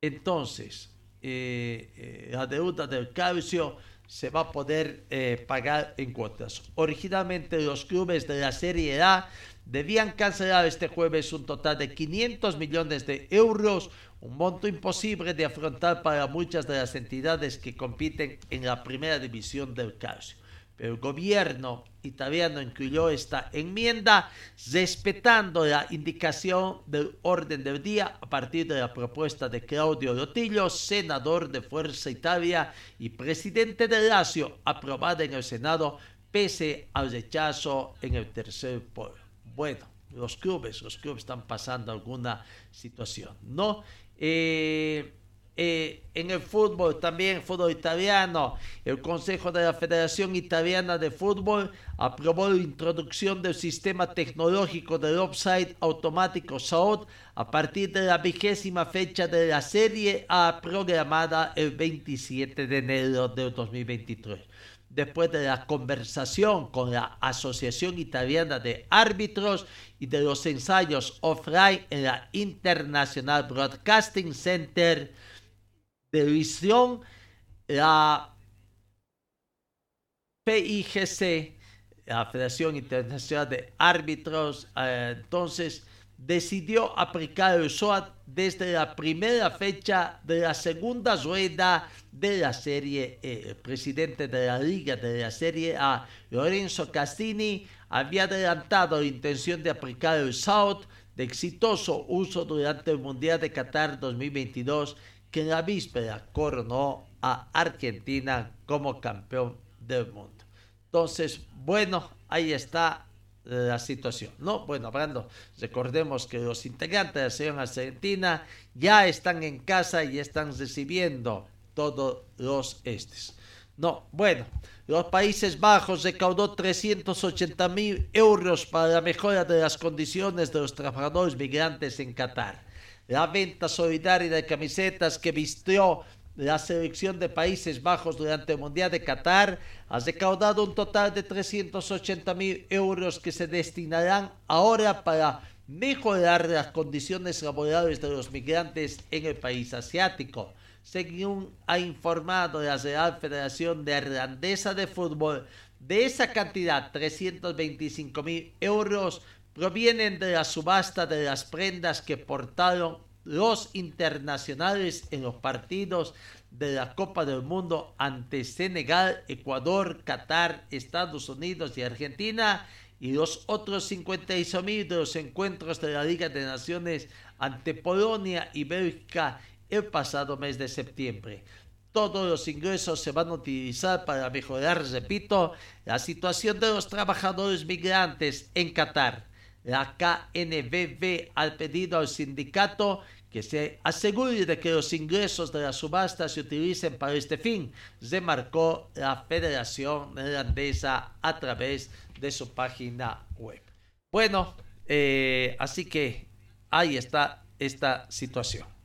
Entonces, eh, eh, la deuda del calcio se va a poder eh, pagar en cuotas. Originalmente los clubes de la Serie A debían cancelar este jueves un total de 500 millones de euros, un monto imposible de afrontar para muchas de las entidades que compiten en la primera división del calcio el gobierno italiano incluyó esta enmienda respetando la indicación del orden del día a partir de la propuesta de Claudio Rotillo, senador de Fuerza Italia y presidente de Lazio, aprobada en el Senado pese al rechazo en el tercer pueblo. Bueno, los clubes, los clubes están pasando alguna situación, ¿no? Eh, eh, en el fútbol, también fútbol italiano, el Consejo de la Federación Italiana de Fútbol aprobó la introducción del sistema tecnológico del offside automático SAOT a partir de la vigésima fecha de la Serie A programada el 27 de enero de 2023 después de la conversación con la Asociación Italiana de Árbitros y de los ensayos offline en la International Broadcasting Center, televisión, la PIGC, la Federación Internacional de Árbitros, eh, entonces decidió aplicar el SOAT desde la primera fecha de la segunda rueda de la Serie E. El presidente de la Liga de la Serie A, Lorenzo Castini, había adelantado la intención de aplicar el SOAT de exitoso uso durante el Mundial de Qatar 2022 que en la víspera coronó a Argentina como campeón del mundo. Entonces, bueno, ahí está la situación, ¿no? Bueno, hablando, recordemos que los integrantes de la selección argentina ya están en casa y están recibiendo todos los estes. No, bueno, los Países Bajos recaudó 380 mil euros para la mejora de las condiciones de los trabajadores migrantes en Qatar la venta solidaria de camisetas que vistió la selección de Países Bajos durante el Mundial de Qatar ha recaudado un total de 380 mil euros que se destinarán ahora para mejorar las condiciones laborales de los migrantes en el país asiático. Según ha informado la Real Federación Neerlandesa de Fútbol, de esa cantidad, 325 mil euros provienen de la subasta de las prendas que portaron los internacionales en los partidos de la Copa del Mundo ante Senegal, Ecuador, Qatar, Estados Unidos y Argentina y los otros 56 mil de los encuentros de la Liga de Naciones ante Polonia y Bélgica el pasado mes de septiembre. Todos los ingresos se van a utilizar para mejorar, repito, la situación de los trabajadores migrantes en Qatar. La KNVB ha pedido al sindicato que se asegure de que los ingresos de la subasta se utilicen para este fin, remarcó la Federación Neerlandesa a través de su página web. Bueno, eh, así que ahí está esta situación.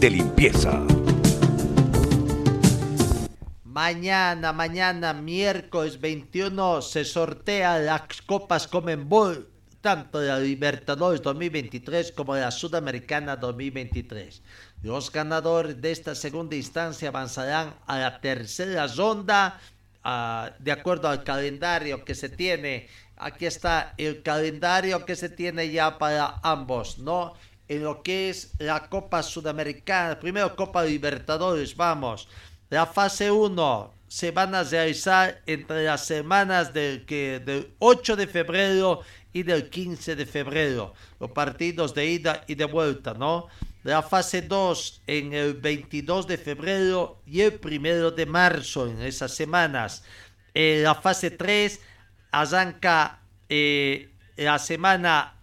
de limpieza! Mañana, mañana, miércoles 21, se sortea las Copas Comenbol, tanto de la Libertadores 2023 como la Sudamericana 2023. Los ganadores de esta segunda instancia avanzarán a la tercera ronda ah, de acuerdo al calendario que se tiene. Aquí está el calendario que se tiene ya para ambos, ¿no? En lo que es la Copa Sudamericana, primero Copa Libertadores, vamos. La fase 1 se van a realizar entre las semanas del, que, del 8 de febrero y del 15 de febrero. Los partidos de ida y de vuelta, ¿no? La fase 2 en el 22 de febrero y el 1 de marzo, en esas semanas. Eh, la fase 3 arranca eh, la semana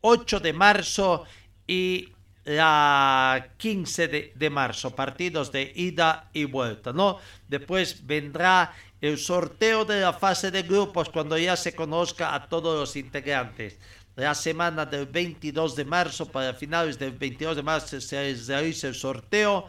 8 de marzo y la 15 de, de, marzo, partidos de ida y vuelta, ¿no? Después vendrá el sorteo de la fase de grupos cuando ya se conozca a todos los integrantes. La semana del 22 de marzo, para finales del 22 de marzo se realiza el sorteo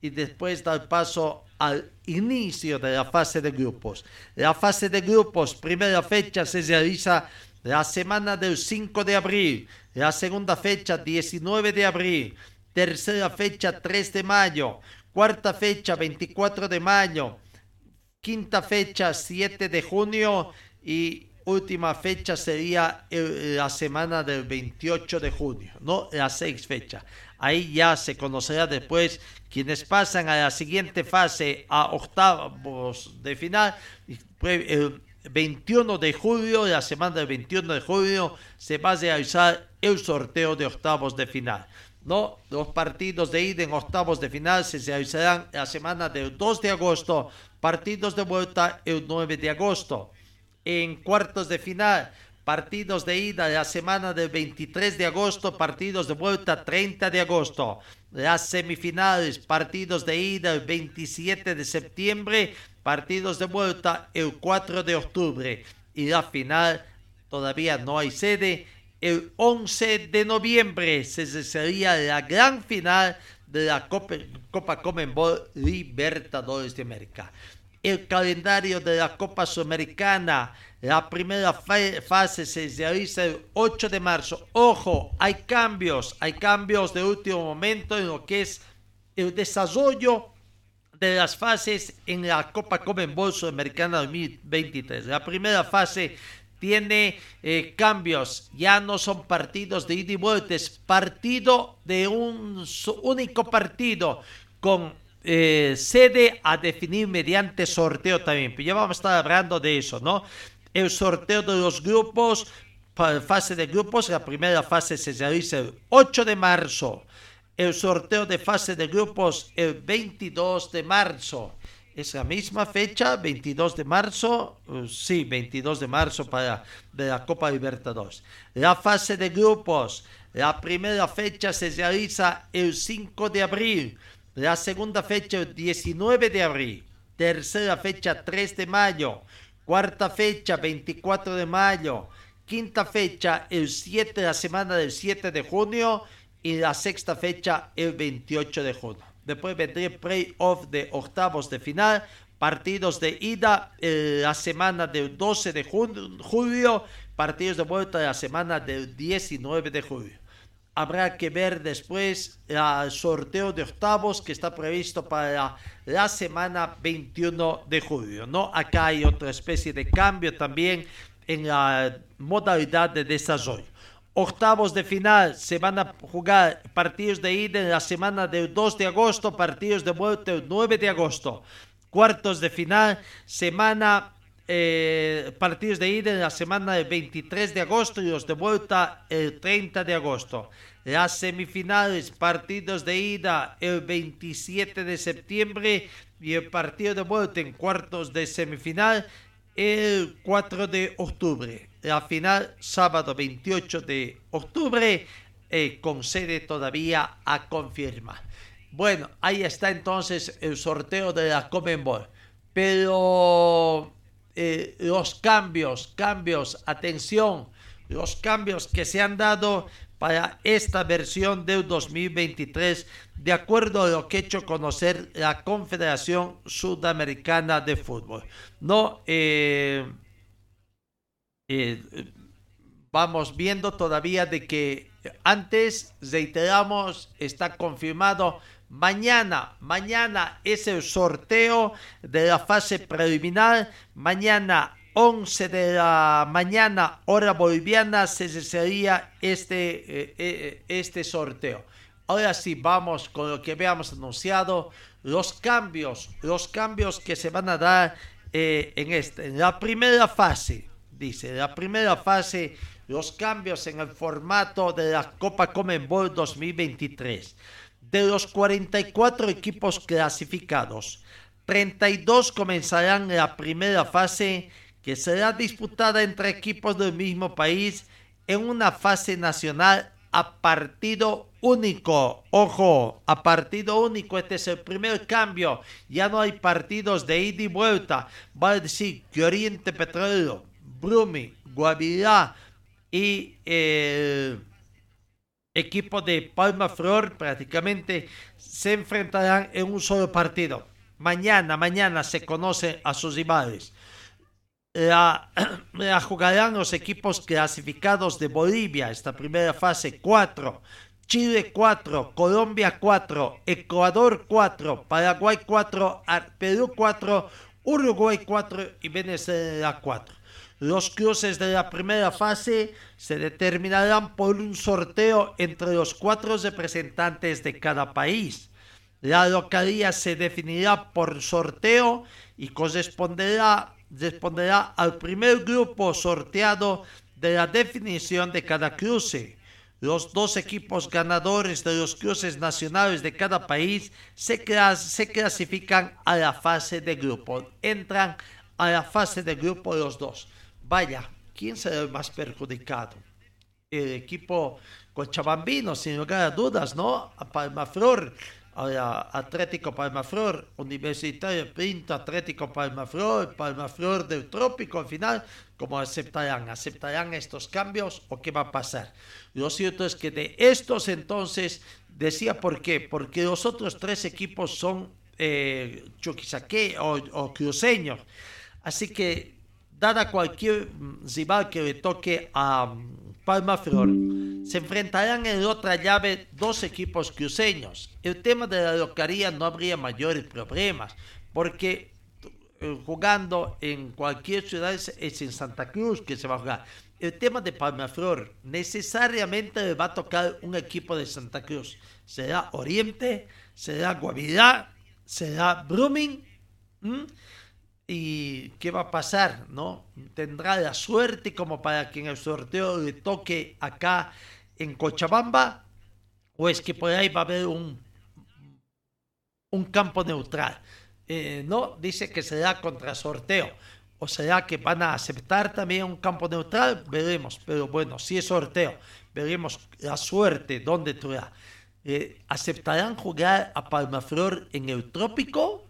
y después da el paso al inicio de la fase de grupos. La fase de grupos, primera fecha, se realiza la semana del 5 de abril, la segunda fecha 19 de abril, tercera fecha 3 de mayo, cuarta fecha 24 de mayo, quinta fecha 7 de junio y última fecha sería la semana del 28 de junio, ¿no? La seis fecha. Ahí ya se conocerá después quienes pasan a la siguiente fase, a octavos de final. El 21 de julio, la semana del 21 de julio, se va a realizar el sorteo de octavos de final. ¿no? Los partidos de ida en octavos de final se realizarán la semana del 2 de agosto, partidos de vuelta el 9 de agosto. En cuartos de final, partidos de ida la semana del 23 de agosto, partidos de vuelta 30 de agosto. Las semifinales, partidos de ida el 27 de septiembre, partidos de vuelta el 4 de octubre. Y la final, todavía no hay sede, el 11 de noviembre se sería la gran final de la Copa, Copa Comenbol Libertadores de América. El calendario de la Copa Sudamericana, la primera fase se realiza el 8 de marzo. Ojo, hay cambios, hay cambios de último momento en lo que es el desarrollo de las fases en la Copa Comenbol Sudamericana 2023. La primera fase tiene eh, cambios, ya no son partidos de ida y vuelta, es partido de un único partido con eh, sede a definir mediante sorteo también. Pero ya vamos a estar hablando de eso, ¿no? El sorteo de los grupos, fase de grupos, la primera fase se realiza el 8 de marzo. El sorteo de fase de grupos el 22 de marzo esa misma fecha, 22 de marzo, uh, sí, 22 de marzo para de la Copa Libertadores. La fase de grupos, la primera fecha se realiza el 5 de abril, la segunda fecha el 19 de abril, tercera fecha 3 de mayo, cuarta fecha 24 de mayo, quinta fecha el 7, la semana del 7 de junio y la sexta fecha el 28 de junio. Después vendría playoff de octavos de final, partidos de ida eh, la semana del 12 de julio, partidos de vuelta la semana del 19 de julio. Habrá que ver después el sorteo de octavos que está previsto para la semana 21 de julio. ¿no? Acá hay otra especie de cambio también en la modalidad de desarrollo. Octavos de final se van a jugar partidos de ida en la semana del 2 de agosto, partidos de vuelta el 9 de agosto. Cuartos de final, semana, eh, partidos de ida en la semana del 23 de agosto y los de vuelta el 30 de agosto. Las semifinales, partidos de ida el 27 de septiembre y el partido de vuelta en cuartos de semifinal el 4 de octubre. La final, sábado 28 de octubre, eh, con sede todavía a confirmar. Bueno, ahí está entonces el sorteo de la Comenbol. Pero eh, los cambios, cambios, atención, los cambios que se han dado para esta versión del 2023, de acuerdo a lo que ha hecho conocer la Confederación Sudamericana de Fútbol. No, eh, eh, vamos viendo todavía de que antes, reiteramos, está confirmado mañana, mañana es el sorteo de la fase preliminar, mañana 11 de la mañana, hora boliviana, se sería este, eh, eh, este sorteo. Ahora sí, vamos con lo que habíamos anunciado, los cambios, los cambios que se van a dar en, este, en la primera fase. Dice, la primera fase, los cambios en el formato de la Copa Comenbol 2023. De los 44 equipos clasificados, 32 comenzarán la primera fase que será disputada entre equipos del mismo país en una fase nacional a partido único. Ojo, a partido único. Este es el primer cambio. Ya no hay partidos de ida y vuelta. Va a decir que Oriente Petrolero, Brumi, Guavirá y el equipo de Palma Flor prácticamente se enfrentarán en un solo partido. Mañana, mañana se conocen a sus rivales. La, la, jugarán los equipos clasificados de Bolivia, esta primera fase 4, Chile 4, Colombia 4, Ecuador 4, Paraguay 4, Perú 4, Uruguay 4 y Venezuela 4. Los cruces de la primera fase se determinarán por un sorteo entre los cuatro representantes de cada país. La localía se definirá por sorteo y corresponderá responderá al primer grupo sorteado de la definición de cada cruce. Los dos equipos ganadores de los cruces nacionales de cada país se, se clasifican a la fase de grupo. Entran a la fase de grupo los dos. Vaya, ¿quién será el más perjudicado? El equipo cochabambino, sin lugar a dudas, ¿no? A Palmaflor, Atlético Palmaflor, Universitario Pinto, Atlético Palmaflor, Palmaflor del Trópico, al final, ¿cómo aceptarán? ¿Aceptarán estos cambios o qué va a pasar? Lo cierto es que de estos entonces, decía por qué, porque los otros tres equipos son eh, o, o así que dada cualquier rival que le toque a Palmaflor, se enfrentarán en otra llave dos equipos cruceños. El tema de la localía no habría mayores problemas, porque eh, jugando en cualquier ciudad es, en Santa Cruz que se va a jugar. El tema de Palmaflor necesariamente le va a tocar un equipo de Santa Cruz. Será Oriente, será Guavirá, será Brumming. ¿Mm? ¿Y qué va a pasar? ¿No? ¿Tendrá la suerte como para que en el sorteo le toque acá en Cochabamba? ¿O es que por ahí va a haber un, un campo neutral? Eh, no, dice que será contra sorteo. ¿O será que van a aceptar también un campo neutral? Veremos. Pero bueno, si es sorteo, veremos la suerte dónde traerá. Eh, ¿Aceptarán jugar a Palmaflor en el trópico?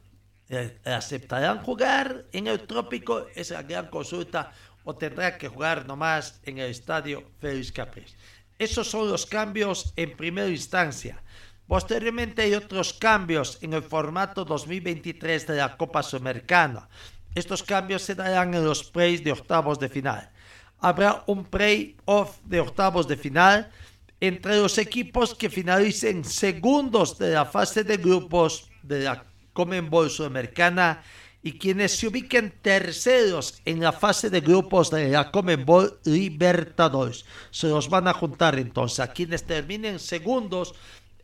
¿Aceptarán jugar en el trópico? Es la gran consulta. ¿O tendrá que jugar nomás en el estadio Félix Capriles? Esos son los cambios en primera instancia. Posteriormente hay otros cambios en el formato 2023 de la Copa Sudamericana. Estos cambios se darán en los plays de octavos de final. Habrá un play-off de octavos de final entre los equipos que finalicen segundos de la fase de grupos de la Comenbol Sudamericana y quienes se ubiquen terceros en la fase de grupos de la Comenbol Libertadores. Se los van a juntar entonces a quienes terminen segundos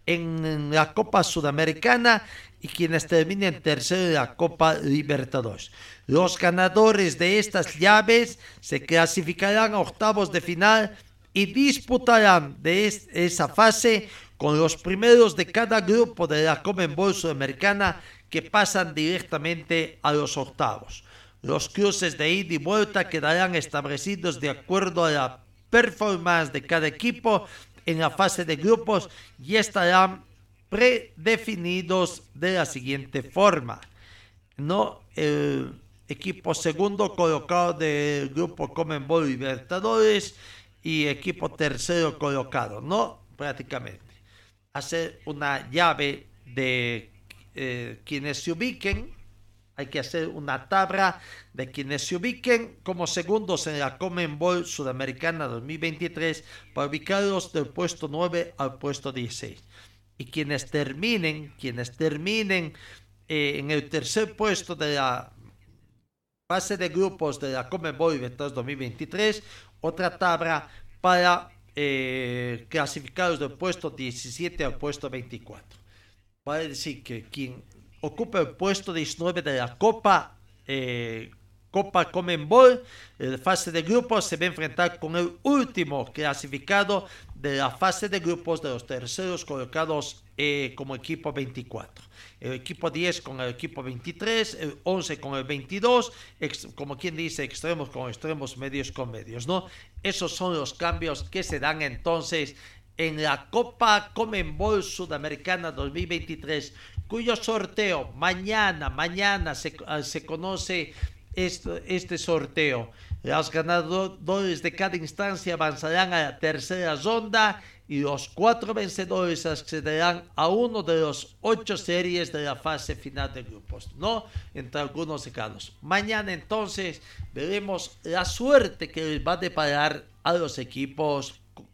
en la Copa Sudamericana y quienes terminen terceros en la Copa Libertadores. Los ganadores de estas llaves se clasificarán a octavos de final y disputarán de esa fase con los primeros de cada grupo de la Comenbol Sudamericana que pasan directamente a los octavos. Los cruces de ida y vuelta quedarán establecidos de acuerdo a la performance de cada equipo en la fase de grupos y estarán predefinidos de la siguiente forma. ¿no? El equipo segundo colocado del grupo Comenbol Libertadores y equipo tercero colocado, ¿no? Prácticamente. Hacer una llave de eh, quienes se ubiquen, hay que hacer una tabla de quienes se ubiquen como segundos en la Comenbol Sudamericana 2023 para ubicarlos del puesto 9 al puesto 16. Y quienes terminen, quienes terminen eh, en el tercer puesto de la fase de grupos de la Comenbol Libertadores 2023, otra tabla para eh, clasificarlos del puesto 17 al puesto 24. Vale decir que quien ocupa el puesto 19 de la Copa eh, Copa Comenbol, la fase de grupos se va a enfrentar con el último clasificado de la fase de grupos de los terceros colocados eh, como equipo 24. El equipo 10 con el equipo 23, el 11 con el 22, como quien dice, extremos con extremos, medios con medios, ¿no? Esos son los cambios que se dan entonces en la Copa Comenbol Sudamericana 2023, cuyo sorteo mañana, mañana se, se conoce este, este sorteo. Los ganadores de cada instancia avanzarán a la tercera ronda y los cuatro vencedores accederán a uno de los ocho series de la fase final de grupos, ¿no? Entre algunos casos. Mañana entonces veremos la suerte que les va a deparar a los equipos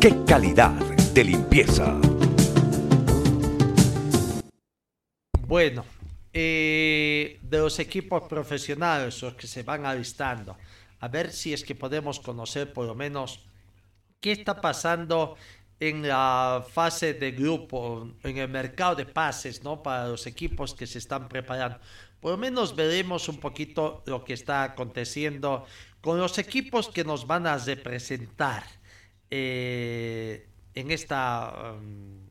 ¡Qué calidad de limpieza! Bueno, eh, de los equipos profesionales, los que se van alistando, a ver si es que podemos conocer por lo menos qué está pasando en la fase de grupo, en el mercado de pases, ¿no? Para los equipos que se están preparando. Por lo menos veremos un poquito lo que está aconteciendo con los equipos que nos van a representar eh, en esta um,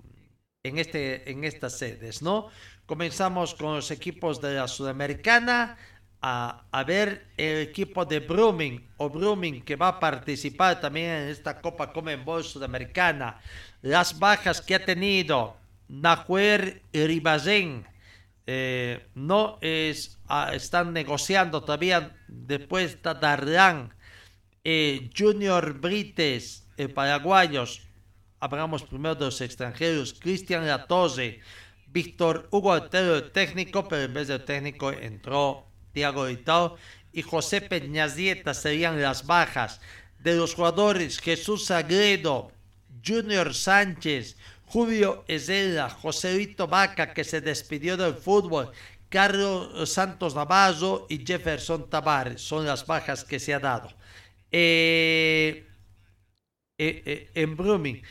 en este en estas sedes, ¿no? Comenzamos con los equipos de la Sudamericana. A, ver el equipo de Brumming o Brumming que va a participar también en esta Copa Comenbol Sudamericana. Las bajas que ha tenido Nahuer Ribazén eh, no es, están negociando todavía después está Darlan, eh, Junior Brites, paraguayos. Hablamos primero de los extranjeros, Cristian Latose, Víctor Hugo Altero, el técnico, pero en vez del técnico entró Tiago Itao y José Peñazieta serían las bajas de los jugadores Jesús Sagredo, Junior Sánchez, Julio Ezela, Joselito Vaca que se despidió del fútbol, Carlos Santos Navarro y Jefferson Tavares son las bajas que se ha dado. Eh, eh, eh, en Brumming,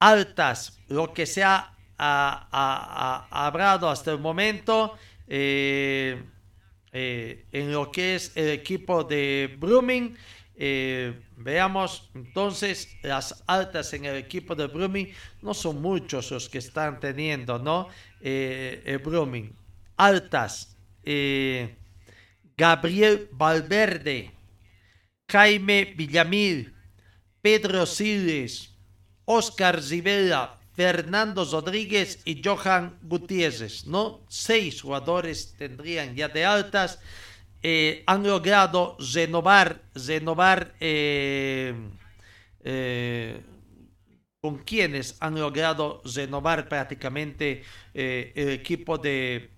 altas, lo que se ha ha, hablado hasta el momento eh, en lo que es el equipo de Brumming Eh, veamos entonces las altas en el equipo de Brumming. No son muchos los que están teniendo, ¿no? El. Altas. Gabriel Valverde. Jaime Villamil. Pedro Siles. Oscar Zibela. Fernando Rodríguez y Johan Gutiérrez, ¿no? Seis jugadores tendrían ya de altas. Eh, han logrado renovar, renovar eh, eh, con quienes han logrado renovar prácticamente el equipo de,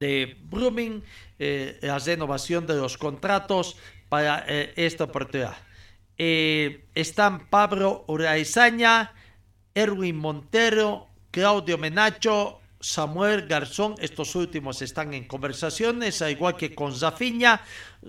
de la renovación de los contratos para esta oportunidad. Eh, están Pablo Uraizaña, Erwin Montero, Claudio Menacho, Samuel Garzón, estos últimos están en conversaciones, al igual que con Zafiña,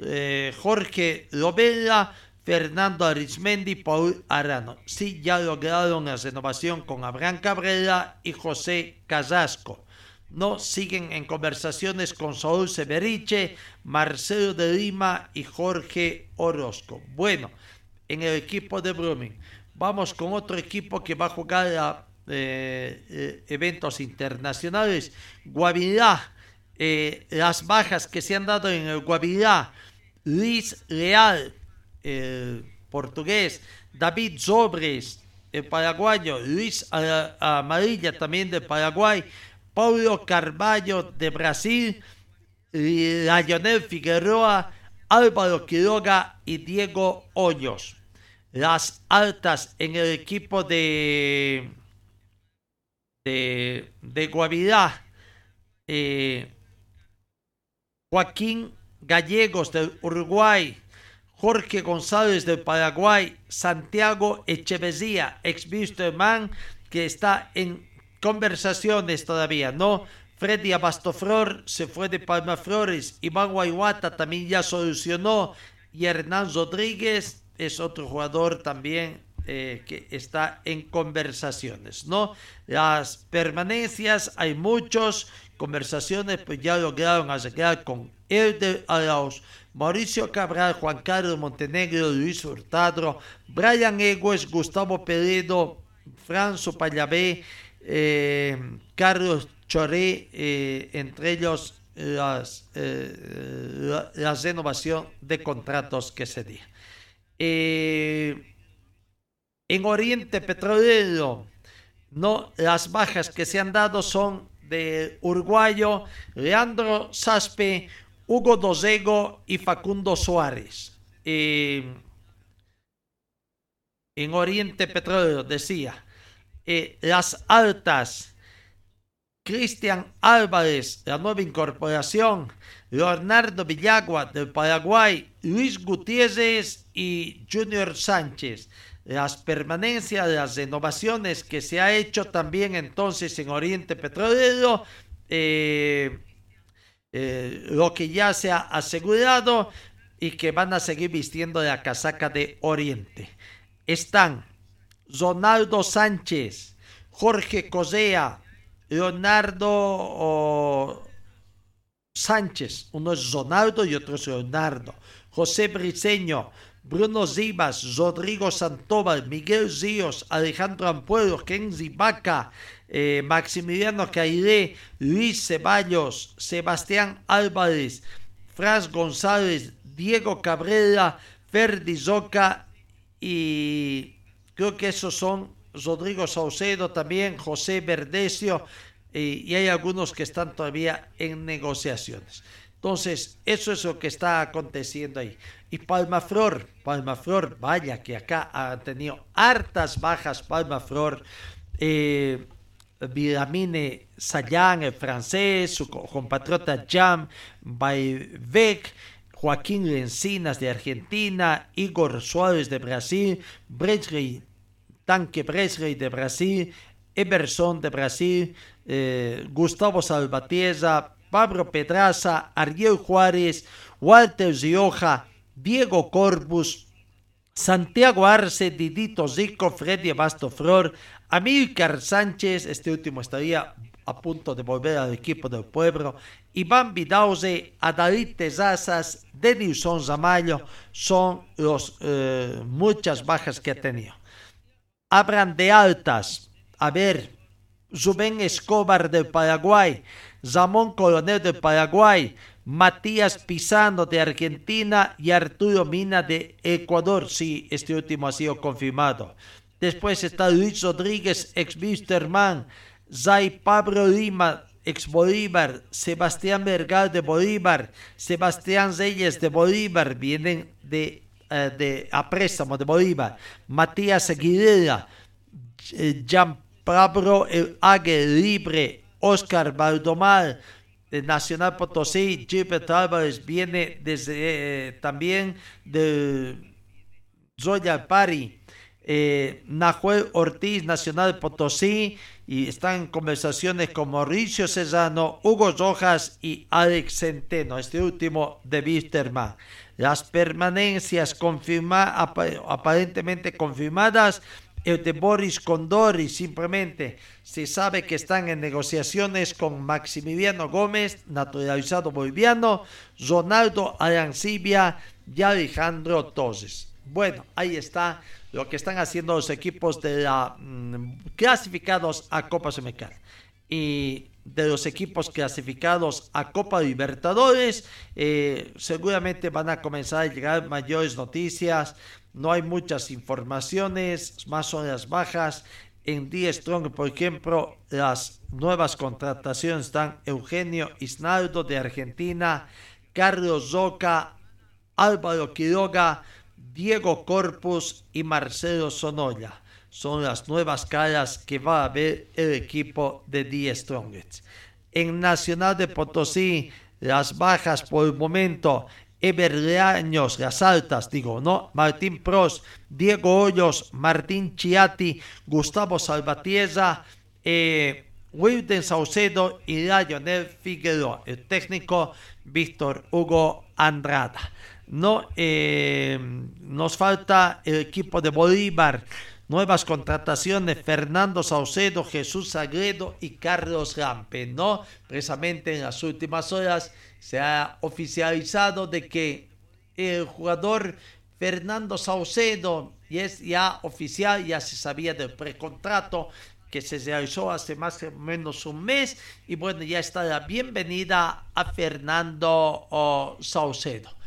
eh, Jorge Lovella, Fernando Arismendi, Paul Arano. Sí, ya lograron la renovación con Abraham Cabrera y José Carrasco. No siguen en conversaciones con Saúl Severiche, Marcelo de Lima y Jorge Orozco. Bueno, en el equipo de Brumming. Vamos con otro equipo que va a jugar a eh, eh, eventos internacionales. Guavirá, eh, las bajas que se han dado en el Guavirá. Luis Leal, el portugués. David Sobres, el paraguayo. Luis Amarilla, también de Paraguay. Paulo Carvalho, de Brasil. Lionel Figueroa, Álvaro Quiroga y Diego Hoyos. Las altas en el equipo de de, Guavirá, eh, Joaquín Gallegos del Uruguay, Jorge González del Paraguay, Santiago Echeverría, ex Man, que está en conversaciones todavía, ¿no? Freddy Abastoflor se fue de Palma Flores, Iván Guayuata también ya solucionó, y Hernán Rodríguez es otro jugador también eh, que está en conversaciones, ¿no? Las permanencias, hay muchos, conversaciones, pues ya lograron arreglar con Elder Arauz, Mauricio Cabral, Juan Carlos Montenegro, Luis Hurtado, Brian Egues, Gustavo Peredo, Franzo Payabé, eh, Carlos Choré, eh, entre ellos las, la, la renovación de contratos que se dio. Eh, en Oriente Petrolero, no, las bajas que se han dado son de Uruguayo, Leandro Saspe, Hugo Dosego y Facundo Suárez. Eh, en Oriente Petrolero decía, eh, las altas, Cristian Álvarez, la nueva incorporación, Leonardo Villagua del Paraguay, Luis Gutiérrez y Junior Sánchez. Las permanencias, las renovaciones que se ha hecho también entonces en Oriente Petrolero, eh, eh, lo que ya se ha asegurado y que van a seguir vistiendo la casaca de Oriente. Están Ronaldo Sánchez, Jorge Cosea, Leonardo Sánchez, uno es Ronaldo y otro es Leonardo, José Briceño, Bruno Zivas, Rodrigo Santóbal, Miguel Ríos, Alejandro Ampuero, Kenzi Vaca, eh, Maximiliano Cairé, Luis Ceballos, Sebastián Álvarez, Fras González, Diego Cabrera, Ferdi Zoca y creo que esos son Rodrigo Saucedo también, José Verdecio eh, y hay algunos que están todavía en negociaciones. Entonces, eso es lo que está aconteciendo ahí. Y Palmaflor, Palmaflor, vaya que acá ha tenido hartas bajas Palmaflor. Eh, Vilamine Sayán, el francés, su co- compatriota Jam Baivec, Joaquín Lencinas de Argentina, Igor Suárez de Brasil, Bresley, Tanque Bresley de Brasil, Emerson de Brasil, eh, Gustavo Salvatierra, Pablo Pedraza, Ariel Juárez, Walter Rioja, Diego Corbus, Santiago Arce, Didito Zico, Freddy Abastoflor, Amílcar Sánchez, este último estaría a punto de volver al equipo del pueblo, Iván Vidauze, Adalit Tezazas, Denilson Zamayo son los, eh, muchas bajas que ha tenido. Abran de altas, a ver, Rubén Escobar del Paraguay, Ramón Coronel del Paraguay, Matías Pisano de Argentina y Arturo Mina de Ecuador. Sí, este último ha sido confirmado. Después está Luis Rodríguez, ex Wisterman, Zay Pablo Lima, ex Bolívar, Sebastián Vergal de Bolívar, Sebastián Reyes de Bolívar, vienen de, eh, de a préstamo de Bolívar, Matías Aguilera, eh, Jean Pablo Ague Libre, Oscar Baldomar, de Nacional Potosí, Gilbert Álvarez viene desde eh, también de Royal Party, eh, Ortiz, Nacional Potosí, y están en conversaciones con Mauricio Cesano, Hugo Rojas y Alex Centeno, este último de Wisterman. Las permanencias confirma, aparentemente confirmadas de Boris Condori simplemente se sabe que están en negociaciones con Maximiliano Gómez, naturalizado boliviano, Ronaldo Arancibia y Alejandro Toses. Bueno, ahí está lo que están haciendo los equipos de la mm, clasificados a Copa Sudamericana. Y de los equipos clasificados a Copa Libertadores, eh, seguramente van a comenzar a llegar mayores noticias no hay muchas informaciones, más son las bajas. En D Strong, por ejemplo, las nuevas contrataciones están Eugenio Isnaldo de Argentina, Carlos Zoca, Álvaro Quiroga, Diego Corpus y Marcelo Sonoya. Son las nuevas caras que va a ver el equipo de The Strongest. En Nacional de Potosí, las bajas por el momento Eber Leaños, las altas, digo, ¿no? Martín Pros, Diego Hoyos, Martín Chiati, Gustavo Salvatierra, eh, Wilden Saucedo y Lionel Figueroa. El técnico Víctor Hugo Andrada. No, eh, nos falta el equipo de Bolívar. Nuevas contrataciones, Fernando Saucedo, Jesús Sagredo y Carlos Rampe, ¿no? Precisamente en las últimas horas se ha oficializado de que el jugador Fernando Saucedo, es ya oficial, ya se sabía del precontrato que se realizó hace más o menos un mes, y bueno, ya está la bienvenida a Fernando oh, Saucedo.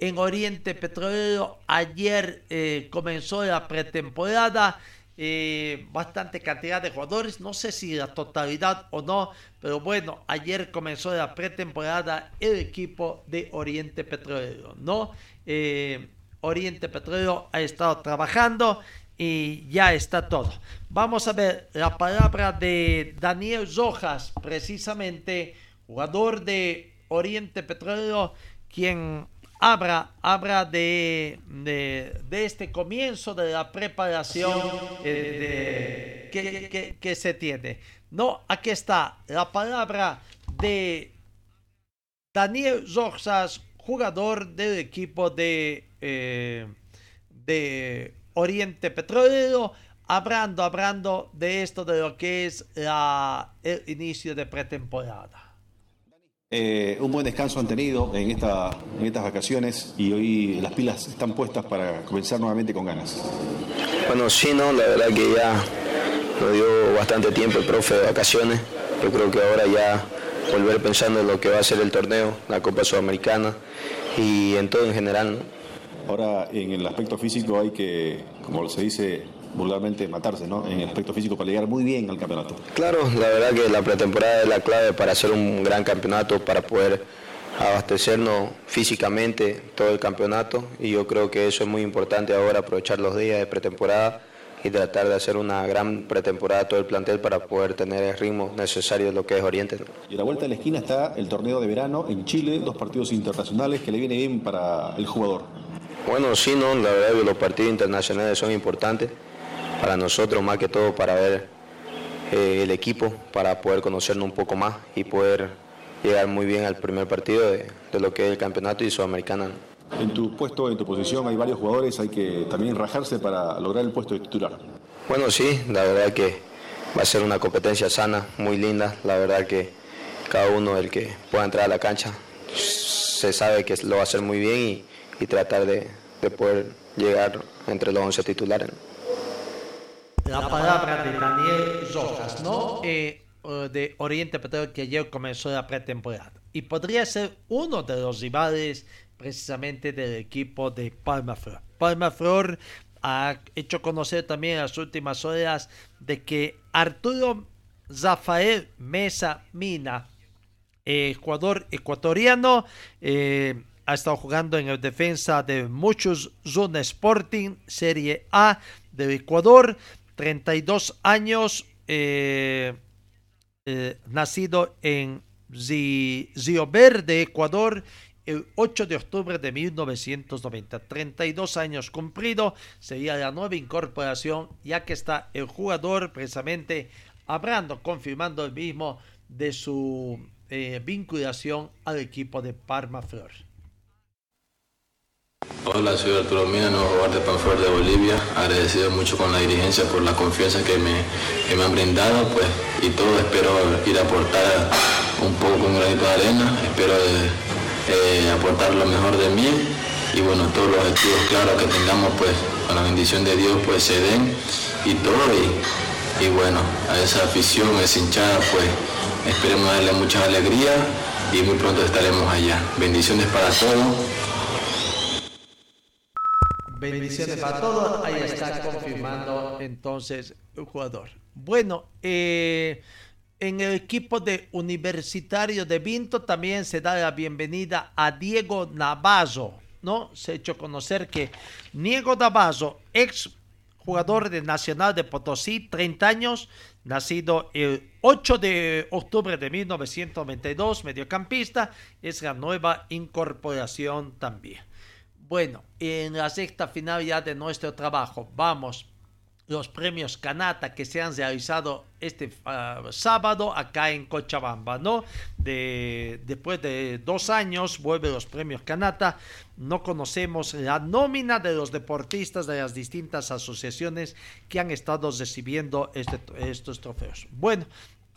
En Oriente Petrolero ayer eh, comenzó la pretemporada, eh, bastante cantidad de jugadores, no sé si la totalidad o no, pero bueno, ayer comenzó la pretemporada el equipo de Oriente Petrolero, ¿no? Eh, Oriente Petrolero ha estado trabajando y ya está todo. Vamos a ver la palabra de Daniel Rojas, precisamente jugador de Oriente Petrolero, quien habla, habla de, de, este comienzo de la preparación eh, que, que, se tiene. No, aquí está la palabra de Daniel Rojas, jugador del equipo de, eh, de Oriente Petrolero, hablando, hablando de esto, de lo que es la, el inicio de pretemporada. Eh, un buen descanso han tenido en, esta, en estas vacaciones y hoy las pilas están puestas para comenzar nuevamente con ganas. Bueno, sí, no, la verdad que ya nos dio bastante tiempo el profe de vacaciones. Yo creo que ahora ya volver pensando en lo que va a ser el torneo, la Copa Sudamericana y en todo en general. Ahora, en el aspecto físico hay que, como se dice, vulgarmente matarse ¿no? en el aspecto físico para llegar muy bien al campeonato. Claro, la verdad que la pretemporada es la clave para hacer un gran campeonato, para poder abastecernos físicamente todo el campeonato y yo creo que eso es muy importante ahora, aprovechar los días de pretemporada y tratar de hacer una gran pretemporada todo el plantel para poder tener el ritmo necesario de lo que es Oriente. Y a la vuelta de la esquina está el torneo de verano en Chile, dos partidos internacionales que le viene bien para el jugador. Bueno, sí, no, la verdad que los partidos internacionales son importantes para nosotros, más que todo para ver eh, el equipo, para poder conocernos un poco más y poder llegar muy bien al primer partido de, lo que es el campeonato y Sudamericana. En tu puesto, en tu posición, hay varios jugadores, hay que también rajarse para lograr el puesto de titular. Bueno, sí, la verdad que va a ser una competencia sana, muy linda, la verdad que cada uno el que pueda entrar a la cancha se sabe que lo va a hacer muy bien y, y tratar de, de poder llegar entre los 11 titulares. La palabra de Daniel Rojas, ¿no? Eh, de Oriente Petróleo que ayer comenzó la pretemporada. Y podría ser uno de los rivales precisamente del equipo de Palma Flor. Palma Flor ha hecho conocer también en las últimas horas de que Arturo Rafael Mesa Mina, eh, jugador ecuatoriano, eh, ha estado jugando en el defensa de muchos Zona Sporting, Serie A de Ecuador, 32 años, eh, eh, nacido en Río Verde, Ecuador, el 8 de octubre de 1990. 32 años cumplido, sería la nueva incorporación, ya que está el jugador precisamente hablando, confirmando el mismo de su eh, vinculación al equipo de Parma. Hola, soy Arturo Mina, nuevo jugador de Panflor de Bolivia. Agradecido mucho con la dirigencia por la confianza que me, que me han brindado, pues, y todo. Espero ir a aportar un poco con granito de arena. Espero eh, eh, aportar lo mejor de mí y bueno, todos los objetivos claros que tengamos, pues, con la bendición de Dios, pues, se den y todo. Y, y bueno, a esa afición, a esa hinchada, pues, esperemos darle mucha alegría y muy pronto estaremos allá. Bendiciones para todos. Bendiciones para todos. Ahí está confirmando entonces el jugador. Bueno, eh, en el equipo de Universitario de Vinto también se da la bienvenida a Diego Navazo, ¿no? Se ha hecho conocer que Diego Navazo, ex jugador de Nacional de Potosí, 30 años, nacido el 8 de octubre de 1992, mediocampista, es la nueva incorporación también. Bueno, en la sexta final ya de nuestro trabajo, vamos los premios Canata que se han realizado este uh, sábado acá en Cochabamba, ¿no? De, después de dos años vuelve los premios Canata. No conocemos la nómina de los deportistas de las distintas asociaciones que han estado recibiendo este, estos trofeos. Bueno,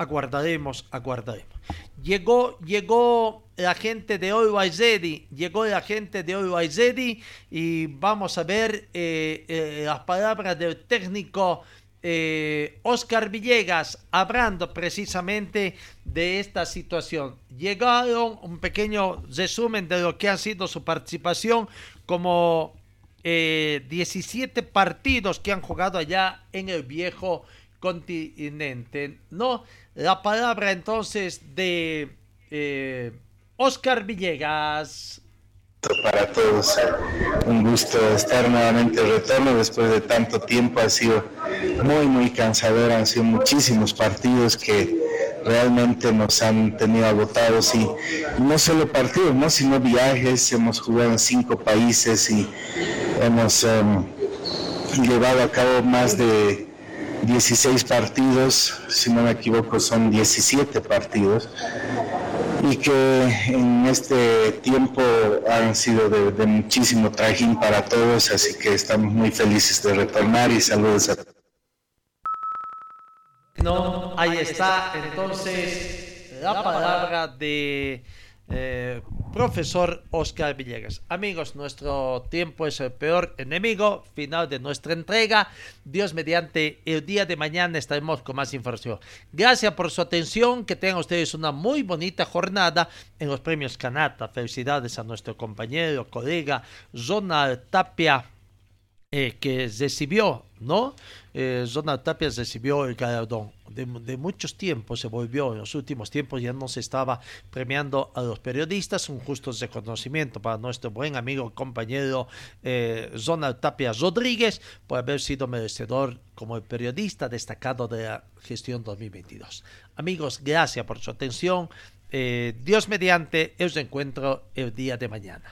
aguardaremos, aguardaremos. Llegó, llegó la gente de Oiwaizedi, llegó la gente de Oiwaizedi y vamos a ver eh, eh, las palabras del técnico eh, Oscar Villegas hablando precisamente de esta situación. Llegaron un pequeño resumen de lo que ha sido su participación como 17 partidos que han jugado allá en el viejo continente, ¿no? La palabra entonces de eh, Oscar Villegas. Para todos, un gusto estar nuevamente de retorno después de tanto tiempo. Ha sido muy, muy cansador. Han sido muchísimos partidos que realmente nos han tenido agotados y no solo partidos, ¿no? sino viajes. Hemos jugado en cinco países y hemos um, llevado a cabo más de 16 partidos, si no me equivoco son 17 partidos, y que en este tiempo han sido de, muchísimo trajín para todos, así que estamos muy felices de retornar y saludos a todos. No, ahí está entonces la palabra de eh, profesor Oscar Villegas. Amigos, nuestro tiempo es el peor enemigo. Final de nuestra entrega. Dios mediante el día de mañana estaremos con más información. Gracias por su atención. Que tengan ustedes una muy bonita jornada en los premios Canata. Felicidades a nuestro compañero, colega Ronald Tapia. Eh, que recibió, ¿no? Eh, Tapia recibió el galardón. De, muchos tiempos se volvió, en los últimos tiempos ya no se estaba premiando a los periodistas, un justo reconocimiento para nuestro buen amigo, compañero eh, Tapia Rodríguez, por haber sido merecedor como periodista destacado de la gestión 2022. Amigos, gracias por su atención. Eh, Dios mediante, os encuentro el día de mañana.